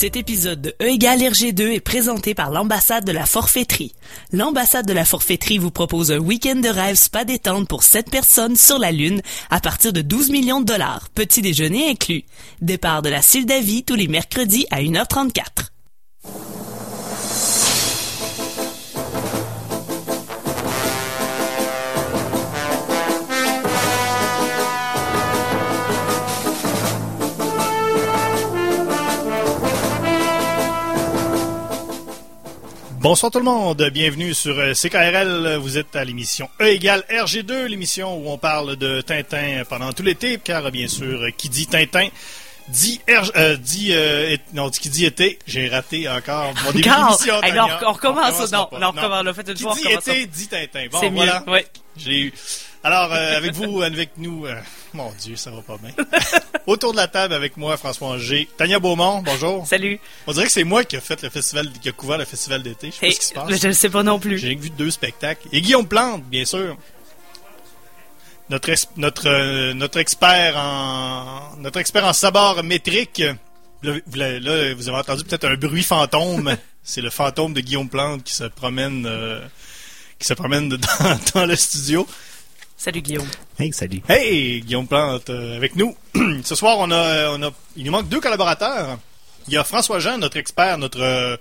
Cet épisode de E égale RG2 est présenté par l'ambassade de la forfaiterie. L'ambassade de la forfaiterie vous propose un week-end de rêve spa détente pour 7 personnes sur la Lune à partir de 12 millions de dollars, petit déjeuner inclus. Départ de la Sildavie tous les mercredis à 1h34. Bonsoir tout le monde, bienvenue sur euh, CKRL. Vous êtes à l'émission E égale RG2, l'émission où on parle de Tintin pendant tout l'été, car bien sûr, qui dit Tintin dit R, euh, dit euh, et- non, qui dit été, j'ai raté encore mon début d'émission. Hey, on recommence, recommence non, non, on une Qui fois, dit été dit Tintin. Bon, voilà. mieux, ouais. J'ai eu. Alors, euh, avec vous, avec nous, mon Dieu, ça va pas bien. Autour de la table avec moi, François G. Tania Beaumont, bonjour. Salut. On dirait que c'est moi qui a fait le festival, qui a couvert le festival d'été. Je sais Hey, pas ce qui se passe. je ne sais pas non plus. J'ai vu deux spectacles. Et Guillaume Plante, bien sûr. Notre, notre, euh, notre expert en notre expert en sabord métrique. Là, vous, l'avez- là, vous avez entendu peut-être un bruit fantôme. C'est le fantôme de Guillaume Plante qui se promène euh, qui se promène dans, dans le studio. Salut Guillaume. Hey, salut. Hey, Guillaume Plante euh, avec nous. Ce soir, on a, on a, il nous manque deux collaborateurs. Il y a François Jean, notre expert, notre euh,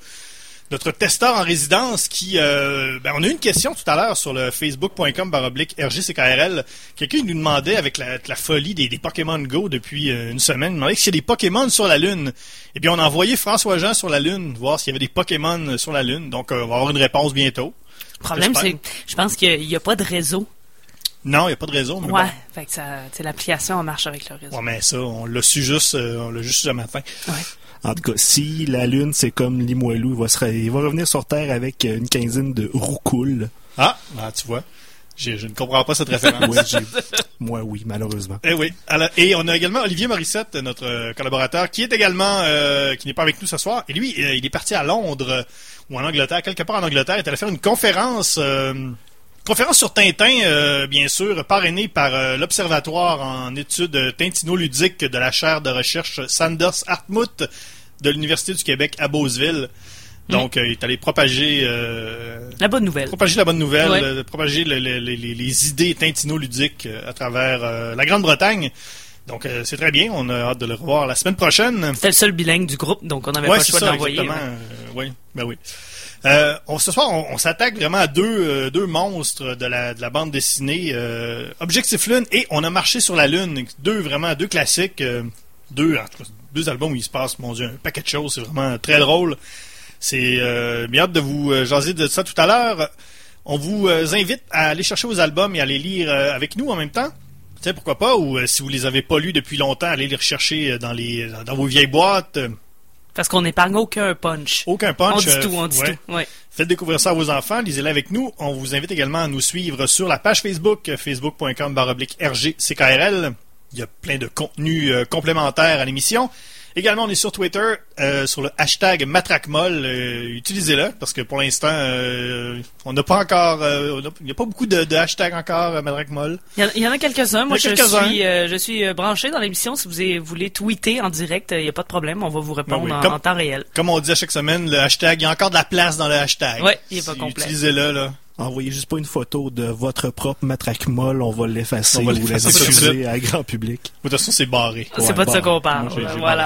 notre testeur en résidence, qui, euh, ben, on a eu une question tout à l'heure sur le facebook.com baroblique RGCKRL. Quelqu'un nous demandait avec la, la folie des, des Pokémon Go depuis euh, une semaine, il demandait s'il y a des Pokémon sur la Lune. Eh bien, on a envoyé François Jean sur la Lune, voir s'il y avait des Pokémon sur la Lune. Donc, euh, on va avoir une réponse bientôt. Le problème, c'est, je pense qu'il n'y a, pas de réseau. Non, il n'y a pas de réseau. Mais Ouais. bon. Fait que ça, l'application marche avec le réseau. Ouais, mais ça, on l'a su juste, euh, on l'a juste ce matin. Ouais. En tout cas, si la Lune, c'est comme Limoilou, il va, se il va revenir sur Terre avec euh, une quinzaine de roucoules. Ah, ah, tu vois. Je, je ne comprends pas cette référence. Ouais, Moi, oui, malheureusement. Eh oui. Alors, et on a également Olivier Morissette, notre euh, collaborateur, qui est également, euh, qui n'est pas avec nous ce soir. Et lui, euh, il est parti à Londres euh, ou en Angleterre, quelque part en Angleterre. Il est allé faire une conférence, euh, conférence sur Tintin, euh, bien sûr, parrainée par euh, l'Observatoire en études tintino-ludiques de la chaire de recherche Sanders Hartmut de l'Université du Québec à Beauceville. Donc, euh, il est allé propager La bonne nouvelle. propager la bonne nouvelle, Ouais. propager le- le- le- les, idées tintino-ludiques à travers la Grande-Bretagne. Donc, euh, c'est très bien. On a hâte de le revoir la semaine prochaine. C'était le seul bilingue du groupe, donc on n'avait Ouais, pas le choix de l'envoyer. ouais. Euh, oui, ben oui. Euh, on, ce soir, on, on s'attaque vraiment à deux, euh, deux monstres de la, de la bande dessinée. Euh, Objectif Lune et On a marché sur la Lune. Deux, vraiment, deux classiques. deux, en tout cas, deux albums où il se passe, mon Dieu, un paquet de choses. C'est vraiment très drôle. C'est euh, bien hâte de vous jaser de ça tout à l'heure. On vous invite à aller chercher vos albums et à les lire avec nous en même temps. Tu sais, pourquoi pas, ou si vous les avez pas lus depuis longtemps, allez les rechercher dans les dans vos vieilles boîtes. Parce qu'on n'épargne aucun punch. Aucun punch. on dit euh, tout, on dit ouais. tout. Ouais. Faites découvrir ça à vos enfants, lisez-les avec nous. On vous invite également à nous suivre sur la page Facebook, facebook.com RGCKRL. Il y a plein de contenus euh, complémentaires à l'émission. Également, on est sur Twitter, euh, sur le hashtag MatraqueMolle. Euh, Utilisez-le, parce que pour l'instant, euh, on n'a pas encore... il n'y a pas beaucoup de, de hashtags encore, MatraqueMolle. Il y, en- il y en a quelques-uns. Moi, je suis, je suis branché dans l'émission. Si vous voulez tweeter en direct, il n'y a pas de problème. On va vous répondre oui, en, comme- en temps réel. Comme on dit à chaque semaine, le hashtag, il y a encore de la place dans le hashtag. Ouais, il est pas Si- complet. Utilisez-le, là. Envoyez juste pas une photo de votre propre matraque molle, on va l'effacer On ou la diffuser à grand public. De toute façon, c'est barré. C'est Ouais, pas de ça qu'on parle. Moi, voilà.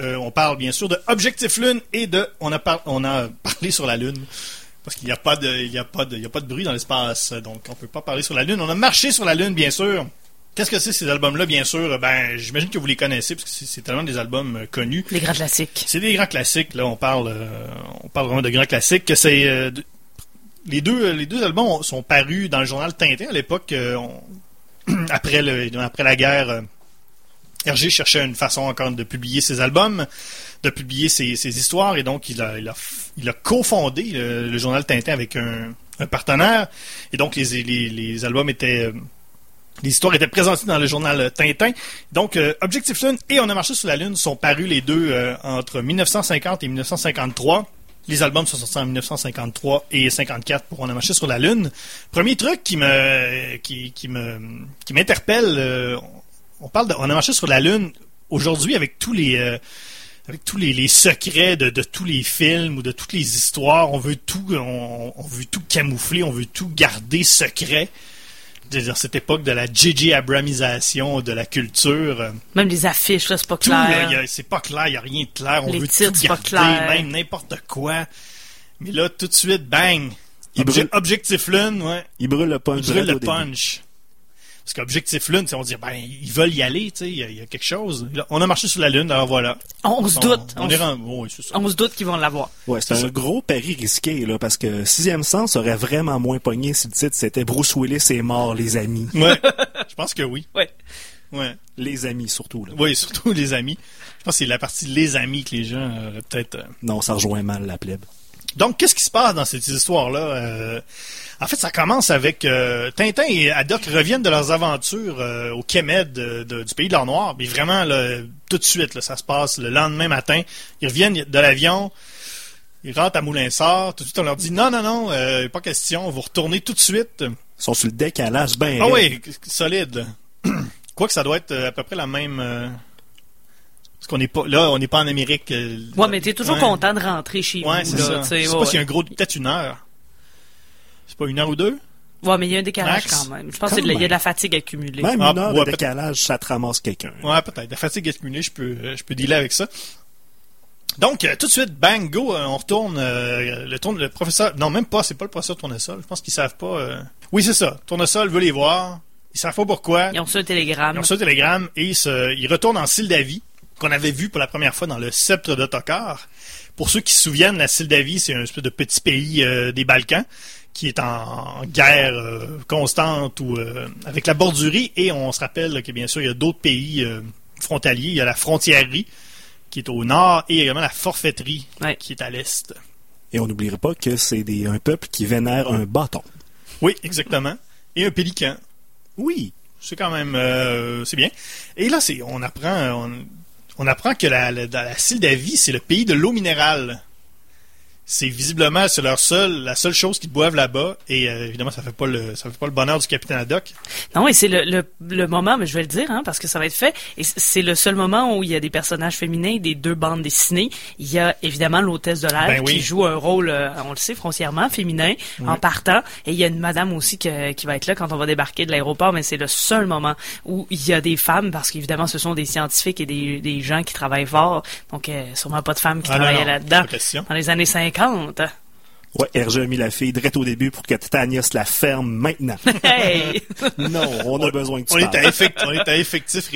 Euh, on parle bien sûr de Objectif Lune et de on a par- on a parlé sur la Lune parce qu'il n'y a pas de il y a pas de il y a pas de bruit dans l'espace donc on peut pas parler sur la Lune. On a marché sur la Lune bien sûr. Qu'est-ce que c'est ces albums-là bien sûr? Ben j'imagine que vous les connaissez parce que c'est tellement des albums euh, connus. Les grands classiques. C'est des grands classiques là. On parle euh, on parle vraiment de grands classiques. Que c'est euh, les deux les deux albums ont- sont parus dans le journal Tintin à l'époque euh, après la guerre. euh, Hergé cherchait une façon encore de publier ses albums, de publier ses, histoires, et donc il a, il a, cofondé le, journal Tintin avec un, partenaire. Et donc les, les, les albums étaient. euh, Les histoires étaient présentées dans le journal Tintin. Donc, euh, Objectif Lune et On a marché sur la Lune sont parus les deux euh, entre 1950 et 1953. Les albums sont sortis en 1953 et 54 pour On a marché sur la Lune. Premier truc qui me qui, me qui m'interpelle, euh, on parle de On a marché sur la Lune aujourd'hui avec tous les euh, secrets de, tous les films ou de toutes les histoires. On veut tout, on veut tout camoufler, on veut tout garder secret. Dire, cette époque de la J.J. Abramisation de la culture. euh, Même les affiches, là, c'est pas tout, là, clair. c'est pas clair, il n'y a rien de clair. On Les veut titres, tout c'est pas garder, clair. même n'importe quoi. Mais là, tout de suite, bang! Il Obje- brûle- Objectif Lune, ouais. Il brûle le punch Il brûle le punch. Parce qu'Objectif Lune, sais, on dit, ben, ils veulent y aller, tu sais, il y, a- il y a quelque chose. Là, on a marché sur la Lune, alors voilà. On, se doute. On, On, est oui, c'est ça. on se doute qu'ils vont l'avoir. Ouais, c'est C'est un ça. gros pari risqué, là, parce que Sixième Sens aurait vraiment moins pogné si le titre c'était Bruce Willis est mort, les amis. Ouais. Je pense que oui. Ouais. Ouais. Les amis, surtout, là. Oui, surtout les amis. Je pense que c'est la partie les amis que les gens auraient peut-être. euh, Non, ça rejoint mal la plèbe. Donc, qu'est-ce qui se passe dans cette histoire-là? Euh, en fait, ça commence avec euh, Tintin et Haddock reviennent de leurs aventures euh, au Kemed de- de- du pays de l'Or Noir. Mais vraiment, là, tout de suite, là, ça se passe le lendemain matin. Ils reviennent de l'avion. Ils rentrent à Moulinsart. Tout de suite, on leur dit non, non, non, euh, pas question. Vous retournez tout de suite. Ils sont sur le décalage, ben. Ah oui, solide. là. Quoi que ça doit être euh, à peu près la même. euh, Parce qu'on n'est pas là, on n'est pas en Amérique. euh, Ouais, mais t'es toujours ouais. content de rentrer chez Ouais, vous. c'est ça. tu Je sais, ouais, pas s'il y a un gros, peut-être une heure. C'est pas une heure ou deux? Ouais, mais il y a un décalage Max? quand même. Je pense qu'il y a de la fatigue accumulée. Même Ah, une heure ouais, de décalage, ça te ramasse quelqu'un. Ouais, peut-être. La fatigue accumulée, je peux, euh, je peux dealer avec ça. Donc, euh, tout de suite, bang, go, euh, on retourne. euh, le, tourne, le professeur. Non, même pas, c'est pas le professeur Tournesol. Je pense qu'ils savent pas. euh, Oui, c'est ça. Tournesol veut les voir. Ils savent pas pourquoi. Ils ont reçu un télégramme. Ils ont reçu un télégramme et ils, se- ils retournent en Sildavie, qu'on avait vu pour la première fois dans le sceptre d'Ottokar. Pour ceux qui se souviennent, la Sildavie, c'est un espèce de petit pays euh, des Balkans qui est en, guerre euh, constante ou euh, avec la bordurie. Et on se rappelle que bien sûr, il y a d'autres pays euh, frontaliers. Il y a la frontièrerie qui est au nord et également la forfaiterie Ouais. qui est à l'est. Et on n'oubliera pas que c'est des- un peuple qui vénère un bâton. Oui, exactement. Et un pélican. Oui. C'est quand même euh, c'est bien. Et là, c'est on apprend on, on apprend que la, la, la Sildavie, c'est le pays de l'eau minérale. C'est visiblement c'est leur seul la seule chose qu'ils boivent là-bas et euh, évidemment ça fait pas le ça fait pas le bonheur du capitaine Haddock. Non, et c'est le, le, le moment, mais je vais le dire, hein, parce que ça va être fait. Et c'est le seul moment où il y a des personnages féminins des deux bandes dessinées. Il y a évidemment l'hôtesse de l'air Ben oui. qui joue un rôle, euh, on le sait, foncièrement féminin en partant. Et il y a une madame aussi que- qui va être là quand on va débarquer de l'aéroport, mais c'est le seul moment où il y a des femmes, parce qu'évidemment ce sont des scientifiques et des, des gens qui travaillent fort. Donc euh, sûrement pas de femmes qui Ah, travaillaient là-dedans dans les années 50. Ouais, Hergé a mis la fille direct au début pour que Titania se la ferme maintenant. Hey! non, on a besoin que tu On est, à parles. effect- on est à effectif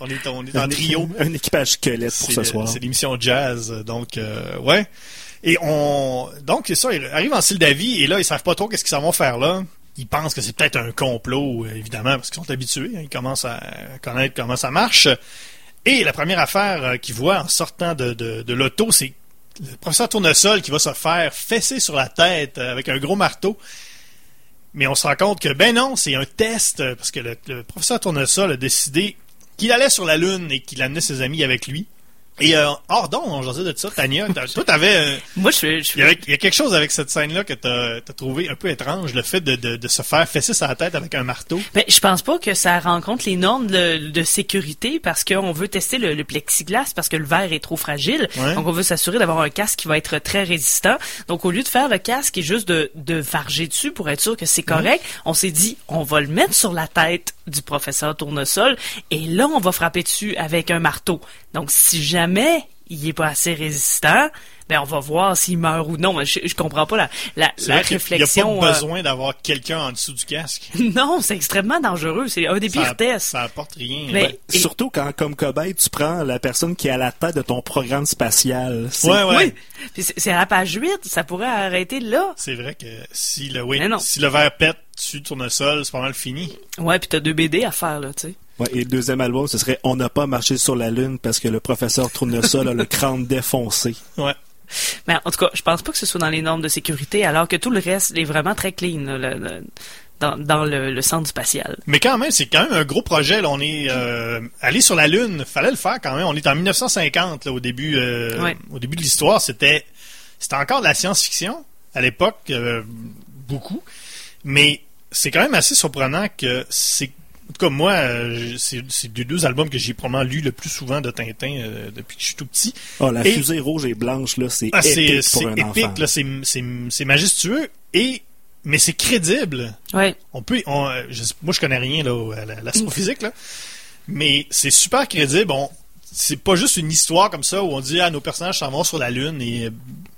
on est, on est en Un- trio. Un équipage squelette pour ce le- soir. C'est l'émission jazz, donc euh, ouais. Et on donc c'est ça, ils arrivent en Sildavie et là ils savent pas trop qu'est-ce qu'ils s'en vont faire là. Ils pensent que c'est peut-être un complot, évidemment, parce qu'ils sont habitués. hein, ils commencent à connaître comment ça marche. Et la première affaire euh, qu'ils voient en sortant de, de, de l'auto, c'est le professeur Tournesol qui va se faire fesser sur la tête euh, avec un gros marteau. Mais on se rend compte que, ben non, c'est un test, euh, parce que le, le professeur Tournesol a décidé qu'il allait sur la Lune et qu'il amenait ses amis avec lui. Et euh, hors donc, on jasait de ça, Tania. Toi, t'avais, euh, Moi, je suis... il y, a quelque chose avec cette scène-là que t'as as trouvé un peu étrange, le fait de, de, de se faire fesser la tête avec un marteau. Mais je pense pas que ça rencontre les normes de, de sécurité parce qu'on veut tester le, le plexiglas parce que le verre est trop fragile. Ouais. Donc on veut s'assurer d'avoir un casque qui va être très résistant. Donc au lieu de faire le casque et juste de, de varger dessus pour être sûr que c'est correct, on s'est dit on va le mettre sur la tête du professeur Tournesol et là on va frapper dessus avec un marteau. Donc si jamais il est pas assez résistant, ben on va voir s'il meurt ou non. Je, je comprends pas la, la, la vrai réflexion. n'y a pas euh, besoin d'avoir quelqu'un en dessous du casque. non, c'est extrêmement dangereux. C'est un des Ça, pires tests. ça apporte rien. Mais- Ouais. Et- Surtout quand, comme cobaye, tu prends la personne qui est à la tête de ton programme spatial. Ouais, ouais. Oui. C'est à la page 8, ça pourrait arrêter là. C'est vrai que si le, oui, si le verre pète dessus de tournesol, c'est pas mal fini. Ouais, puis t'as deux BD à faire, là, tu sais. Ouais, et le deuxième album, ce serait On n'a pas marché sur la Lune parce que le professeur Tournesol a le crâne défoncé. Ouais. Mais en tout cas, je pense pas que ce soit dans les normes de sécurité, alors que tout le reste est vraiment très clean, là, le- le- dans, dans le, le centre spatial. Mais quand même, c'est quand même un gros projet. Là. On est euh, allé sur la Lune. Fallait le faire quand même. On est en 1950 là, au début. euh, Ouais. Au début de l'histoire, c'était c'était encore de la science-fiction à l'époque, euh, beaucoup. Mais c'est quand même assez surprenant que c'est En tout cas, moi, euh, c'est c'est les deux albums que j'ai probablement lu le plus souvent de Tintin euh, depuis que je suis tout petit. Oh, la Et- fusée rouge et blanche, là, c'est Ah, c'est épique c'est pour un épique, enfant. là, c'est c'est- c'est majestueux et mais c'est crédible. Ouais. On peut, on, euh, je moi je connais rien là au- à la- l'astrophysique là, mais c'est super crédible. On, c'est pas juste une histoire comme ça où on dit ah nos personnages s'en vont sur la lune et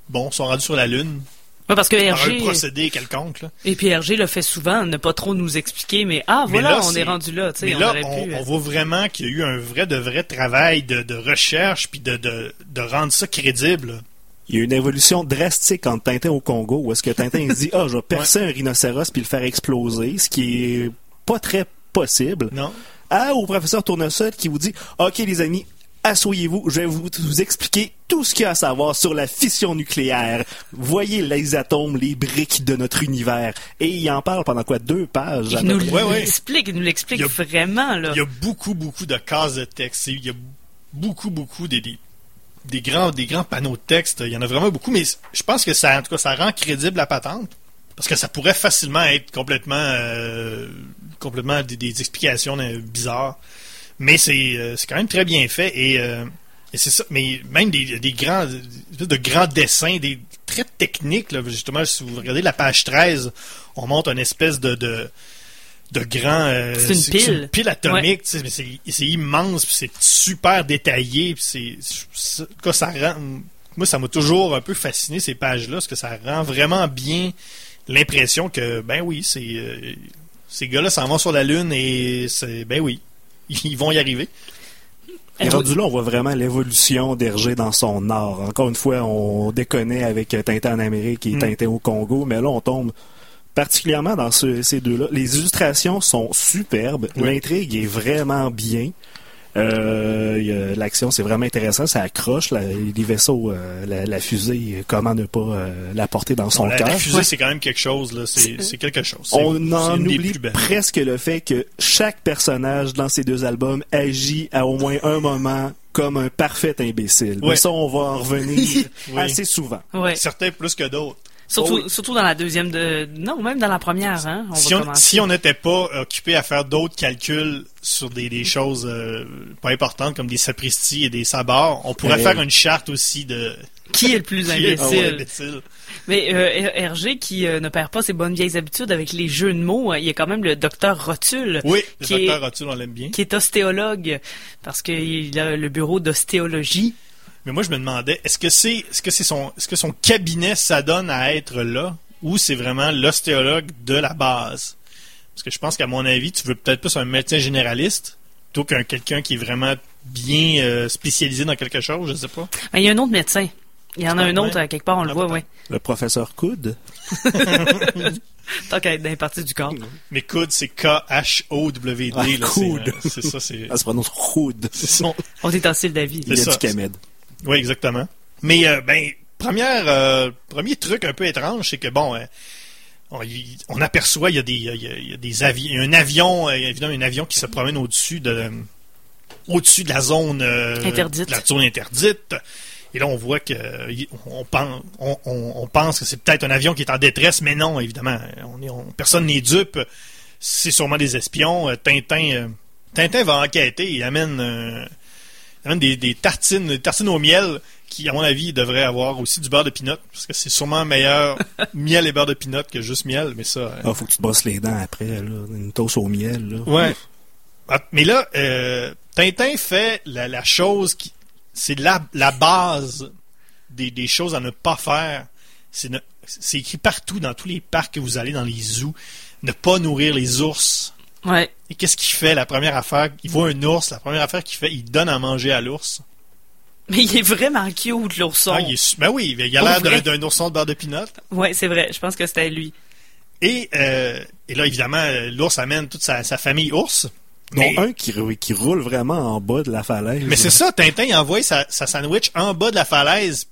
bon sont rendus sur la lune Ouais, parce que par un procédé quelconque. Là. et puis Hergé le fait souvent, ne pas trop nous expliquer, mais ah, Mais voilà, là, on est rendu là, tu sais, Mais on là, aurait on, pu... on voit vraiment qu'il y a eu un vrai de vrai travail de, de recherche puis de, de, de rendre ça crédible. Il y a une évolution drastique entre Tintin au Congo, où est-ce que Tintin se dit, ah, je vais percer un rhinocéros puis le faire exploser, ce qui est pas très possible. Non. À au professeur Tournesol qui vous dit, ok les amis, asseyez-vous, je vais vous, vous expliquer tout ce qu'il y a à savoir sur la fission nucléaire. Voyez les atomes, les briques de notre univers. Et il en parle pendant quoi, deux pages? il nous l'explique, il nous l'explique Il y a- vraiment, là. Il y a beaucoup, beaucoup de cases de texte. Il y a beaucoup, beaucoup des, des, des grands, des grands panneaux de texte. Il y en a vraiment beaucoup, mais je pense que ça, en tout cas, ça rend crédible la patente. Parce que ça pourrait facilement être complètement, euh, complètement des, des explications euh, bizarres. Mais c'est, euh, c'est quand même très bien fait et, euh, et c'est ça. Mais même des, des grands, de grands dessins, des très techniques. Là, justement, si vous regardez la page 13, on montre une espèce de, de de grand euh, C'est une pile. atomique mais c'est immense c'est super détaillé c'est ça rend moi ça m'a toujours un peu fasciné ces pages là parce que ça rend vraiment bien l'impression que ben oui c'est euh, ces gars-là s'en vont sur la lune et c'est ben oui ils vont y arriver Et rendu là, on voit vraiment l'évolution d'Hergé dans son art. Encore une fois, on déconnait avec Tintin en Amérique et Mm. Tintin au Congo, mais là, on tombe particulièrement dans ce- ces deux-là. Les illustrations sont superbes. Oui. L'intrigue est vraiment bien. Euh, L'action, c'est vraiment intéressant. Ça accroche. la- les vaisseaux, euh, la, la fusée, comment ne pas euh, la porter dans son cœur. la fusée c'est quand même quelque chose là c'est c'est quelque chose On en oublie presque le fait que chaque personnage dans ces deux albums agit à au moins un moment comme un parfait imbécile. Mais ça, on va en revenir Oui. assez souvent. Ouais. certains plus que d'autres Surtout, Oh oui. surtout dans la deuxième de... Non, même dans la première, hein. On si va on si on n'était pas occupé à faire d'autres calculs sur des, des choses euh, pas importantes comme des sapristis et des sabords, on pourrait Eh faire une charte aussi de Qui est le plus est imbécile? le imbécile. Mais euh, Her- Hergé, qui euh, ne perd pas ses bonnes vieilles habitudes avec les jeux de mots, euh, il y a quand même le docteur Rotule, Oui, le Qui est- docteur Rotule, on l'aime bien. qui est ostéologue, parce qu'il a le bureau d'ostéologie. Mais moi, je me demandais, est-ce que c'est est-ce que c'est son est-ce que son cabinet s'adonne à être là ou c'est vraiment l'ostéologue de la base? Parce que je pense qu'à mon avis, tu veux peut-être plus un médecin généraliste plutôt qu'un quelqu'un qui est vraiment bien euh, spécialisé dans quelque chose, je sais pas. Mais il y a un autre médecin. Il y en a Ah, un autre, à quelque part, on le Ah, voit, oui. Le professeur Coude. Tant qu'à être dans les parties du corps. Mais coude, c'est K-H-O-W-D. Ah, coude. euh, C'est ça, c'est Ça se prononce Coude. c'est son, On est en style d'avis. Il y a du Kamed. Oui, exactement. Mais euh, ben, première, euh, premier truc un peu étrange, c'est que bon, euh, on, y- on aperçoit il y a des, y a, y a des avions, un avion, euh, évidemment un avion qui se promène au-dessus de, au-dessus de la zone Interdite. de la zone interdite. Et là, on voit que on pense, on, pense que c'est peut-être un avion qui est en détresse, mais non, évidemment, on personne n'est dupe. C'est sûrement des espions. Tintin, Tintin va enquêter. Il amène, il amène des, des tartines, des tartines au miel qui, à mon avis, devraient avoir aussi du beurre de pinot, parce que c'est sûrement meilleur miel et beurre de pinot que juste miel. Mais ça, euh, Ah, faut que tu te brosses les dents après, là. Une toast au miel, là. Ouais. Ah, Mais là, euh, Tintin fait la, la chose qui. C'est la, la base des, des choses à ne pas faire. C'est ne- c'est écrit partout dans tous les parcs que vous allez, dans les zoos. Ne pas nourrir les ours. Ouais. Et qu'est-ce qu'il fait la première affaire? Il voit un ours. La première affaire qu'il fait, il donne à manger à l'ours. Mais il est vraiment cute, l'ourson. Ah, il est ben oui, il a l'air d'un- ourson de beurre de pinot. Ouais, c'est vrai. Je pense que c'était lui. Et, euh, et là, évidemment, l'ours amène toute sa, sa famille ours. Non, Mais- un qui, rou- qui roule vraiment en bas de la falaise. Mais c'est ça, Tintin, il envoie sa, sa sandwich en bas de la falaise,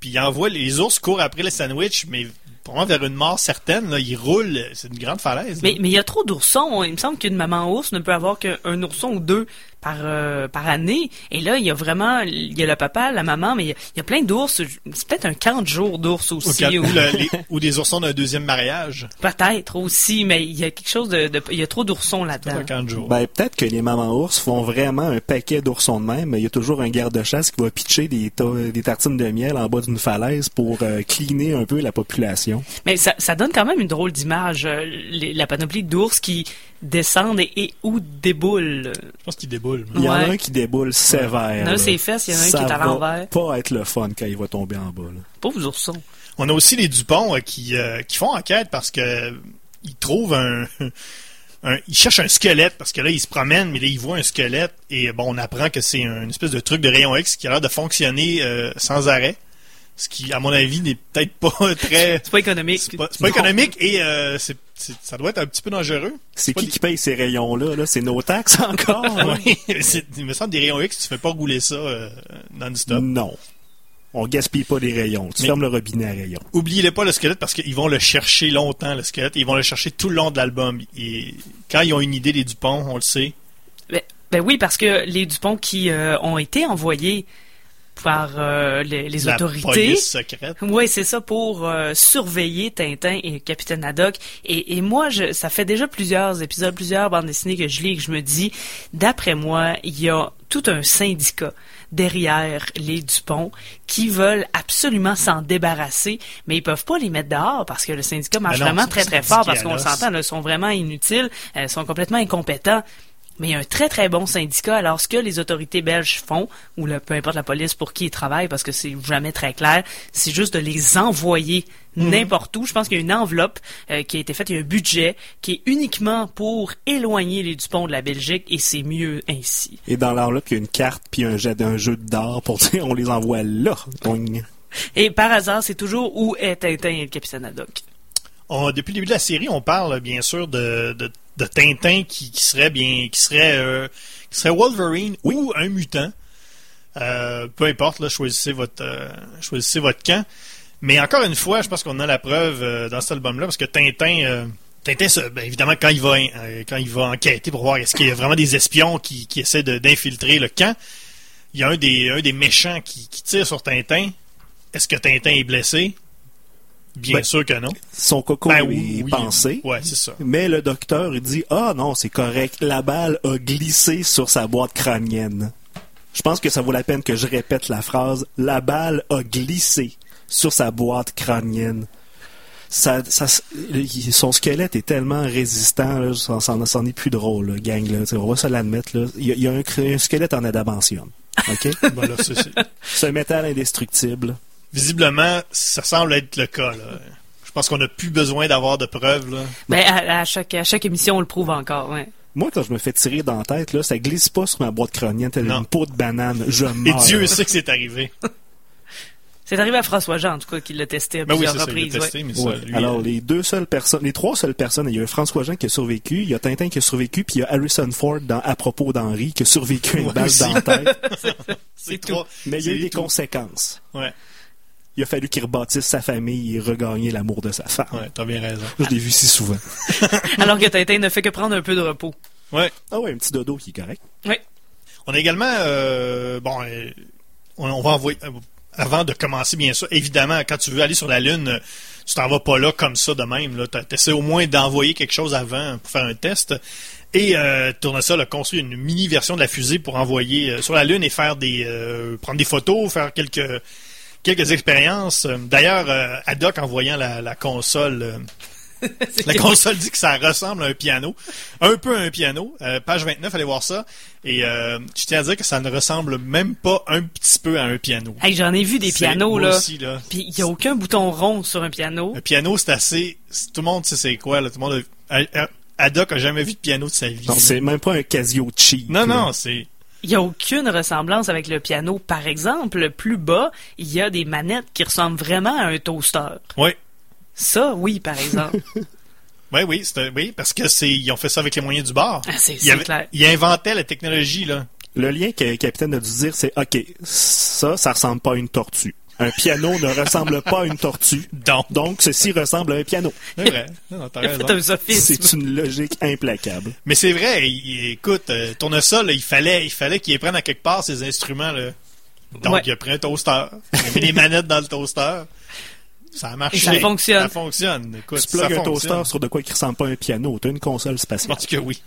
puis il envoie les ours courent après le sandwich, mais probablement vers une mort certaine, là, il roule, c'est une grande falaise. Mais mais il y a trop d'oursons. Il me semble qu'une maman ours ne peut avoir qu'un ourson ou deux. Par euh, par année. Et là, il y a vraiment, il y a le papa, la maman, mais il y a, il y a plein d'ours. C'est peut-être un camp de jour d'ours Ou, aussi. ou- ou le- les- ou des oursons d'un deuxième mariage. Peut-être aussi, mais il y a quelque chose de, de- il y a trop d'oursons Un là-dedans. camp de jour. Ben, peut-être que les mamans ours font vraiment un paquet d'oursons de même, mais il y a toujours un garde-chasse qui va pitcher des, ta- des tartines de miel en bas d'une falaise pour euh, cleaner un peu la population. Mais ça, ça donne quand même une drôle d'image, euh, la panoplie d'ours qui descendent et, et ou déboulent. Je pense qu'il déboule. Il y en a Ouais. un qui déboule sévère. Il y en a un là. ses fesses, il y en a un Ça qui est à va l'envers. pas être le fun quand il va tomber en bas. là. Pauvres oursons. On a aussi les Dupont euh, qui, euh, qui font enquête parce que euh, ils trouvent un, un- Ils cherchent un squelette parce que là, ils se promènent, mais là, ils voient un squelette et bon, on apprend que c'est une espèce de truc de rayon X qui a l'air de fonctionner euh, sans arrêt. Ce qui, à mon avis, n'est peut-être pas très. C'est pas économique. C'est pas, c'est pas économique et euh, c'est- c'est- ça doit être un petit peu dangereux. C'est qui des- qui paye ces rayons-là? Là? C'est nos taxes encore? Oui, il me semble des rayons X, tu fais pas rouler ça euh, non-stop. Non. On gaspille pas les rayons. Tu Mais- fermes le robinet à rayons. Oubliez pas le squelette parce qu'ils vont le chercher longtemps, le squelette. Ils vont le chercher tout le long de l'album. Et quand ils ont une idée des Dupont, on le sait. Ben, ben oui, parce que les Dupont qui euh, ont été envoyés par euh, les, les La autorités. police secrète. Oui, c'est ça pour euh, surveiller Tintin et Capitaine Haddock. Et, et moi, je, ça fait déjà plusieurs épisodes, plusieurs bandes dessinées que je lis et que je me dis, d'après moi, il y a tout un syndicat derrière les Dupont qui veulent absolument s'en débarrasser, mais ils peuvent pas les mettre dehors parce que le syndicat marche non, vraiment très très fort parce qu'on s'entend, ils sont vraiment inutiles, euh, ils sont complètement incompétents. Mais il y a un très très bon syndicat. Alors ce que les autorités belges font, ou le, peu importe la police pour qui ils travaillent, parce que c'est jamais très clair, c'est juste de les envoyer n'importe où. Je pense qu'il y a une enveloppe euh, qui a été faite, il y a un budget qui est uniquement pour éloigner les Dupont de la Belgique, et c'est mieux ainsi. Et dans l'enveloppe, il y a une carte puis un, jet, un jeu d'or pour dire on les envoie là. Et par hasard, c'est toujours où est Tintin et le capitaine Haddock? On- depuis le début de la série, on parle bien sûr de, de, de Tintin qui, qui serait bien, qui serait, euh, qui serait Wolverine ou un mutant. Euh, peu importe, là, choisissez votre, euh, choisissez votre camp. Mais encore une fois, je pense qu'on a la preuve dans cet album-là parce que Tintin, Tintin, ben, évidemment, quand il va, euh, quand il va enquêter pour voir est-ce qu'il y a vraiment des espions qui, qui essaient d'infiltrer le camp, il y a un des, un des méchants qui, qui tire sur Tintin. Est-ce que Tintin est blessé? Bien Ben, sûr que non. Son coco Ben est oui, oui. pensé. Ouais, c'est ça. Mais le docteur il dit Ah non, c'est correct. La balle a glissé sur sa boîte crânienne. Je pense que ça vaut la peine que je répète la phrase La balle a glissé sur sa boîte crânienne. Ça, ça, il- son squelette est tellement résistant, là, ça, ça, ça en est plus drôle, là, gang. Là, on va se l'admettre. Il y a, il y a un, squelette en adamantium. OK? C'est- c'est un métal indestructible. Visiblement, ça semble être le cas. Là. Je pense qu'on n'a plus besoin d'avoir de preuves. Là. Ben, à, à chaque, à chaque émission, on le prouve encore. Ouais. Moi, quand je me fais tirer dans la tête, là, ça glisse pas sur ma boîte crânienne telle Non. une peau de banane. Je Et meurs. Dieu sait que c'est arrivé. C'est arrivé à François Jean, en tout cas, qui l'a testé à Ben oui, plusieurs il reprises. l'a ouais. testé, mais ça, Ouais. lui, Alors, euh, les deux seules personnes, les trois seules personnes, il y a François Jean qui a survécu, il y a Tintin qui a survécu, puis il y a Harrison Ford dans À propos d'Henri qui a survécu à une balle dans la tête. c'est tout. trois- Mais il y a eu des tout. conséquences. Ouais, Il a fallu qu'il rebâtisse sa famille et regagner l'amour de sa femme. ouais, t'as bien raison. Je l'ai vu si souvent. Alors que Tintin ne fait que prendre un peu de repos. Ouais. Ah ouais, un petit dodo qui est correct. Oui. On a également, euh, bon, euh, on, on va envoyer, euh, avant de commencer, bien sûr, évidemment, quand tu veux aller sur la Lune, tu t'en vas pas là comme ça de même. Tu essaies au moins d'envoyer quelque chose avant pour faire un test. Et euh, Tournesol a construit une mini version de la fusée pour envoyer euh, sur la Lune et faire des euh, prendre des photos, faire quelques quelques expériences. D'ailleurs, euh, Haddock en voyant la, la console euh, la console dit que ça ressemble à un piano. Un peu à un piano. Euh, page 29, allez voir ça. Et euh, je tiens à dire que ça ne ressemble même pas un petit peu à un piano. Hey, j'en ai vu des pianos, là. aussi, là. Puis il n'y a aucun bouton rond sur un piano. Un piano, c'est assez... Tout le monde sait c'est quoi. Là. Tout le monde a- a- a- jamais vu de piano de sa vie. Non, c'est même pas un Casio cheap. non, là. non, c'est... Il n'y a aucune ressemblance avec le piano. Par exemple, plus bas, il y a des manettes qui ressemblent vraiment à un toaster. Oui. Ça, oui, par exemple. Oui, oui, c'est- oui, parce que c'est ils ont fait ça avec les moyens du bord. Ah, c'est clair. ils inventaient la technologie, là. Le lien que le capitaine a dû dire, c'est OK, ça, ça ressemble pas à une tortue. Un piano ne ressemble pas à une tortue. Donc. Donc, ceci ressemble à un piano. C'est vrai. C'est une logique implacable. Mais c'est vrai, il- écoute, euh, Tournesol, il fallait, il fallait qu'il prenne à quelque part ses instruments. Là. Donc, Ouais. il a pris un toaster. Il a mis des manettes dans le toaster. Ça a marché. Et ça fonctionne. Ça fonctionne. Écoute, Tu plugues un toaster sur de quoi qui ressemble pas à un piano. T'as une console Je spatiale. pense que oui.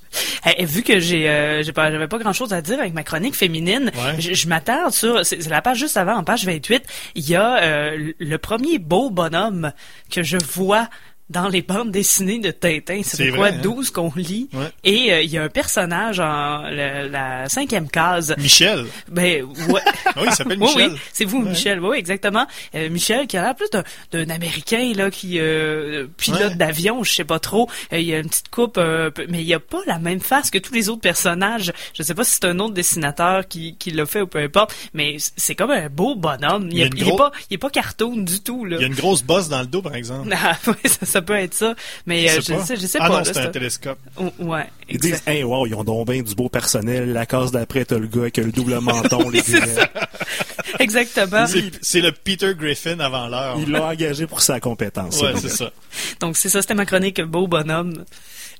Vu que j'ai euh, j'ai pas j'avais pas grand chose à dire avec ma chronique féminine, Ouais. je, je m'attarde sur c'est c'est la page juste avant en page 28, il y a euh, le premier beau bonhomme que je vois dans les bandes dessinées de Tintin, C'est quoi, vrai, hein? 12 qu'on lit, Ouais. et euh, il y a un personnage en le- la cinquième case, Michel. ben ouais, Ah oui, il s'appelle Oui, Michel. oui, c'est vous, Ouais. Michel. Oui, exactement. Euh, Michel, qui a l'air plus d'un, Américain là, qui euh, pilote d'avion, je sais pas trop. Euh, il a une petite coupe, euh, mais il a pas la même face que tous les autres personnages. Je sais pas si c'est un autre dessinateur qui, qui l'a fait ou peu importe, mais c'est comme un beau bonhomme. Il, Il y a est- pas, il est pas cartoon du tout là. Il y a une grosse bosse dans le dos, par exemple. Ah, ouais, ça, ça peut être ça, mais euh, je, sais, je sais ah pas. non, c'est un télescope. Oh, ouais, Ils disent, hey, wow, ils ont donc bien du beau personnel. La case d'après, t'as le gars avec le double menton, les C'est lunettes. exactement. C'est- C'est le Peter Griffin avant l'heure. Ils l'ont engagé pour sa compétence. Ouais, ça. c'est ça. Donc c'est ça, c'était ma chronique beau bonhomme.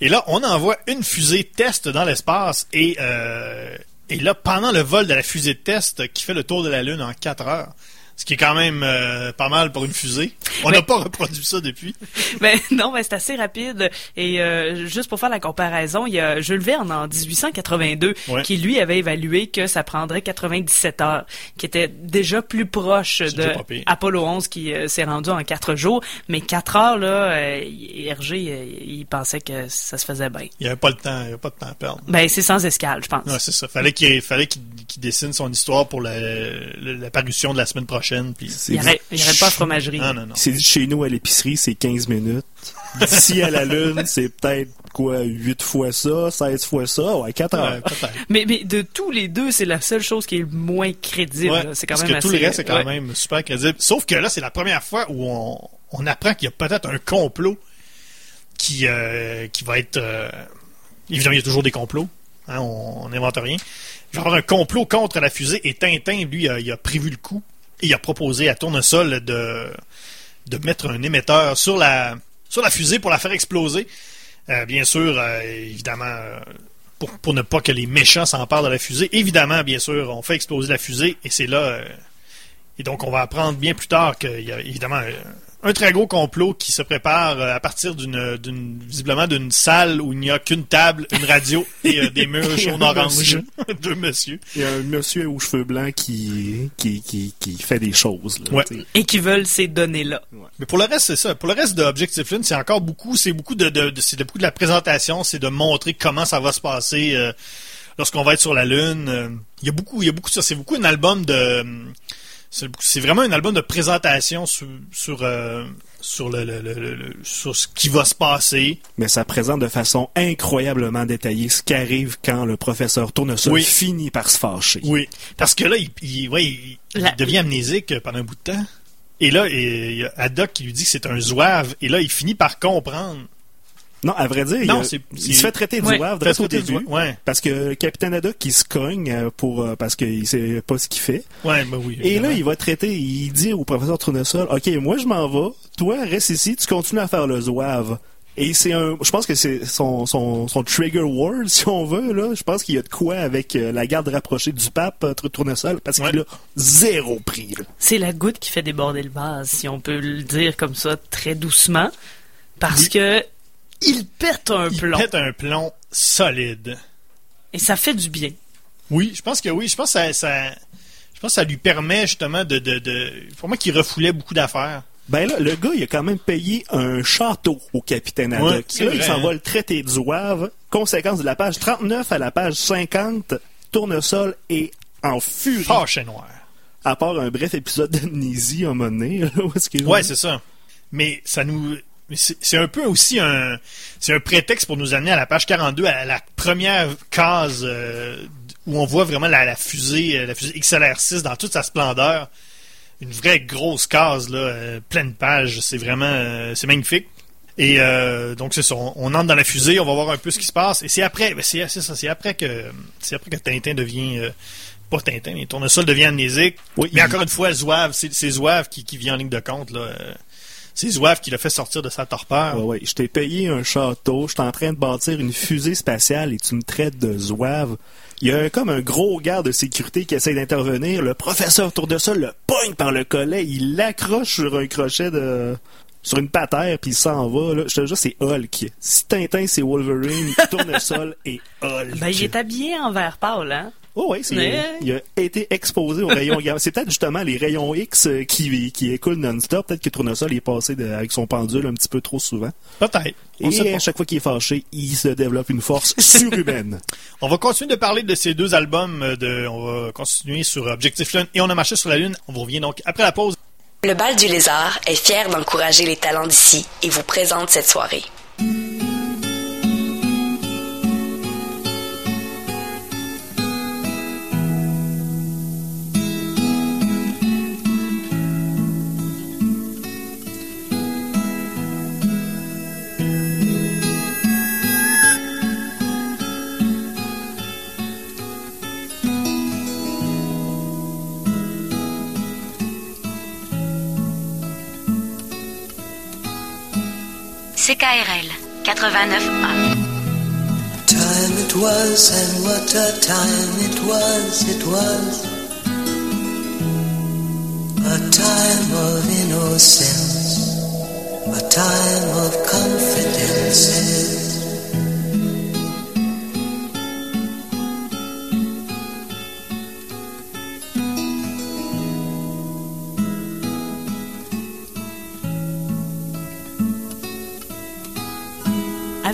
Et là, on envoie une fusée test dans l'espace et, euh, et là, pendant le vol de la fusée de test qui fait le tour de la Lune en 4 heures, ce qui est quand même euh, pas mal pour une fusée. On n'a pas reproduit ça depuis. Ben non, mais c'est assez rapide. Et euh, juste pour faire la comparaison, il y a Jules Verne en 1882 Ouais. qui lui avait évalué que ça prendrait 97 heures, qui était déjà plus proche de. Apollo 11 qui euh, s'est rendu en 4 jours. Mais 4 heures là, Hergé, euh, il pensait que ça se faisait bien. Il n'y avait pas le temps, il y avait pas de temps à perdre. Ben c'est sans escale, je pense. Ouais, c'est ça. Fallait qu'il fallait qu'il dessine son histoire pour la, la, la parution de la semaine prochaine. Puis... Il il arrête pas à fromagerie. Non, non, non. Chez nous à l'épicerie, c'est 15 minutes. D'ici à la Lune, c'est peut-être quoi, 8 fois ça, 16 fois ça, ouais, 4 heures. Ouais. Mais, mais de tous les deux, c'est la seule chose qui est le moins crédible. Ouais, là. c'est quand parce même que tout le reste, c'est quand ouais. même super crédible. Sauf que là, c'est la première fois où on, on apprend qu'il y a peut-être un complot qui, euh, qui va être... euh, évidemment, il y a toujours des complots. hein, on n'invente rien. Il va y avoir un complot contre la fusée et Tintin, lui, a- il a prévu le coup il a proposé à Tournesol de, mettre un émetteur sur la, sur la fusée pour la faire exploser. Euh, bien sûr, euh, évidemment, euh, pour, ne pas que les méchants s'emparent de la fusée. Évidemment, bien sûr, on fait exploser la fusée et c'est là. et donc, on va apprendre bien plus tard qu'il y a évidemment un très gros complot qui se prépare euh, à partir d'une, d'une visiblement d'une salle où il n'y a qu'une table, une radio et euh, des murs jaunes orange. monsieur. Deux monsieur. Il y a un monsieur aux cheveux blancs qui, qui, qui, qui fait des choses. Là, Ouais. Et qui veulent ces données-là. Mais pour le reste, c'est ça. Pour le reste de Objective Lune, c'est encore beaucoup, c'est beaucoup de, de, de- c'est beaucoup de la présentation, c'est de montrer comment ça va se passer euh, lorsqu'on va être sur la Lune. Euh, Il y a beaucoup, il y a beaucoup de ça. C'est beaucoup un album de, c'est vraiment un album de présentation sur sur euh, sur le, le- le- le- le- sur ce qui va se passer. Mais ça présente de façon incroyablement détaillée ce qui arrive quand le professeur Tournesol Oui. finit par se fâcher. Oui. Parce que là, il, il, ouais, il- il La- devient amnésique pendant un bout de temps. Et là, il y a Haddock qui lui dit que c'est un zouave. Et là, il finit par comprendre. Non, à vrai dire, il, se fait traiter de Ouais, zouave Fait direct au début. zouave. Ouais. Parce que le capitaine Haddock, il se cogne euh, pour, euh, parce qu'il sait pas ce qu'il fait. Ouais, ben oui. Et là, il va traiter, il dit au professeur Tournesol, OK, moi je m'en vais, toi reste ici, tu continues à faire le zouave. Et c'est un, je pense que c'est son, son, son trigger word, si on veut, là. Je pense qu'il y a de quoi avec euh, la garde rapprochée du pape, euh, Tournesol, parce Ouais. qu'il a zéro prix, là. C'est la goutte qui fait déborder le vase, si on peut le dire comme ça, très doucement. Parce Oui. que il pète un il plomb. pète un plomb solide. Et ça fait du bien. Oui, je pense que oui. Je pense que ça, ça- je pense que ça lui permet justement de, de, de pour moi qu'il refoulait beaucoup d'affaires. Ben là, le gars, il a quand même payé un château au capitaine Haddock. Ouais, là, il s'en hein. va le traiter de zouave. Conséquence de la page 39 à la page 50, Tournesol est en furie. Fâché noir. À part un bref épisode d'amnésie à un moment donné. là, où est-ce qu'il- Ouais, c'est ça. Mais ça nous. Mais C'est un peu aussi un. C'est un prétexte pour nous amener à la page 42, à la première case euh, où on voit vraiment la, la fusée, euh, la fusée XLR6 dans toute sa splendeur. Une vraie grosse case, là, euh, pleine page. C'est vraiment. euh, c'est magnifique. Et euh, donc c'est ça, on, on entre dans la fusée, on va voir un peu ce qui se passe. Et c'est après, ben, c'est c'est ça, c'est après que c'est après que Tintin devient euh, pas Tintin, mais Tournesol devient amnésique. Oui, mais il- encore une fois, Zouave, c'est c'est Zouave qui, qui vient en ligne de compte. là. C'est Zouave qui l'a fait sortir de sa torpeur. Ouais, ouais. Je t'ai payé un château, je suis en train de bâtir une fusée spatiale et tu me traites de zouave. Il y a un- comme un gros garde de sécurité qui essaie d'intervenir. Le professeur Tournesol le pogne par le collet, il l'accroche sur un crochet de sur une patère puis il s'en va. Là. Je te jure, c'est Hulk. Si Tintin c'est Wolverine, Tournesol et Hulk. Ben, il est habillé en vert pâle, hein? Oh oui, c'est, Ouais. il a été exposé aux rayons gamma. C'est peut-être justement les rayons X euh, qui, qui écoulent non-stop. Peut-être que Tournesol est passé de- avec son pendule un petit peu trop souvent. Peut-être. On Et pas. à chaque fois qu'il est fâché, il se développe une force surhumaine. On va continuer de parler de ces deux albums. euh, De, on va continuer sur Objectif Lune et On a marché sur la Lune. On vous revient donc après la pause. Le Bal du Lézard est fier d'encourager les talents d'ici et vous présente cette soirée. CKRL 89.1. Time it was, and what a time it was, it was. A time of innocence, a time of confidences.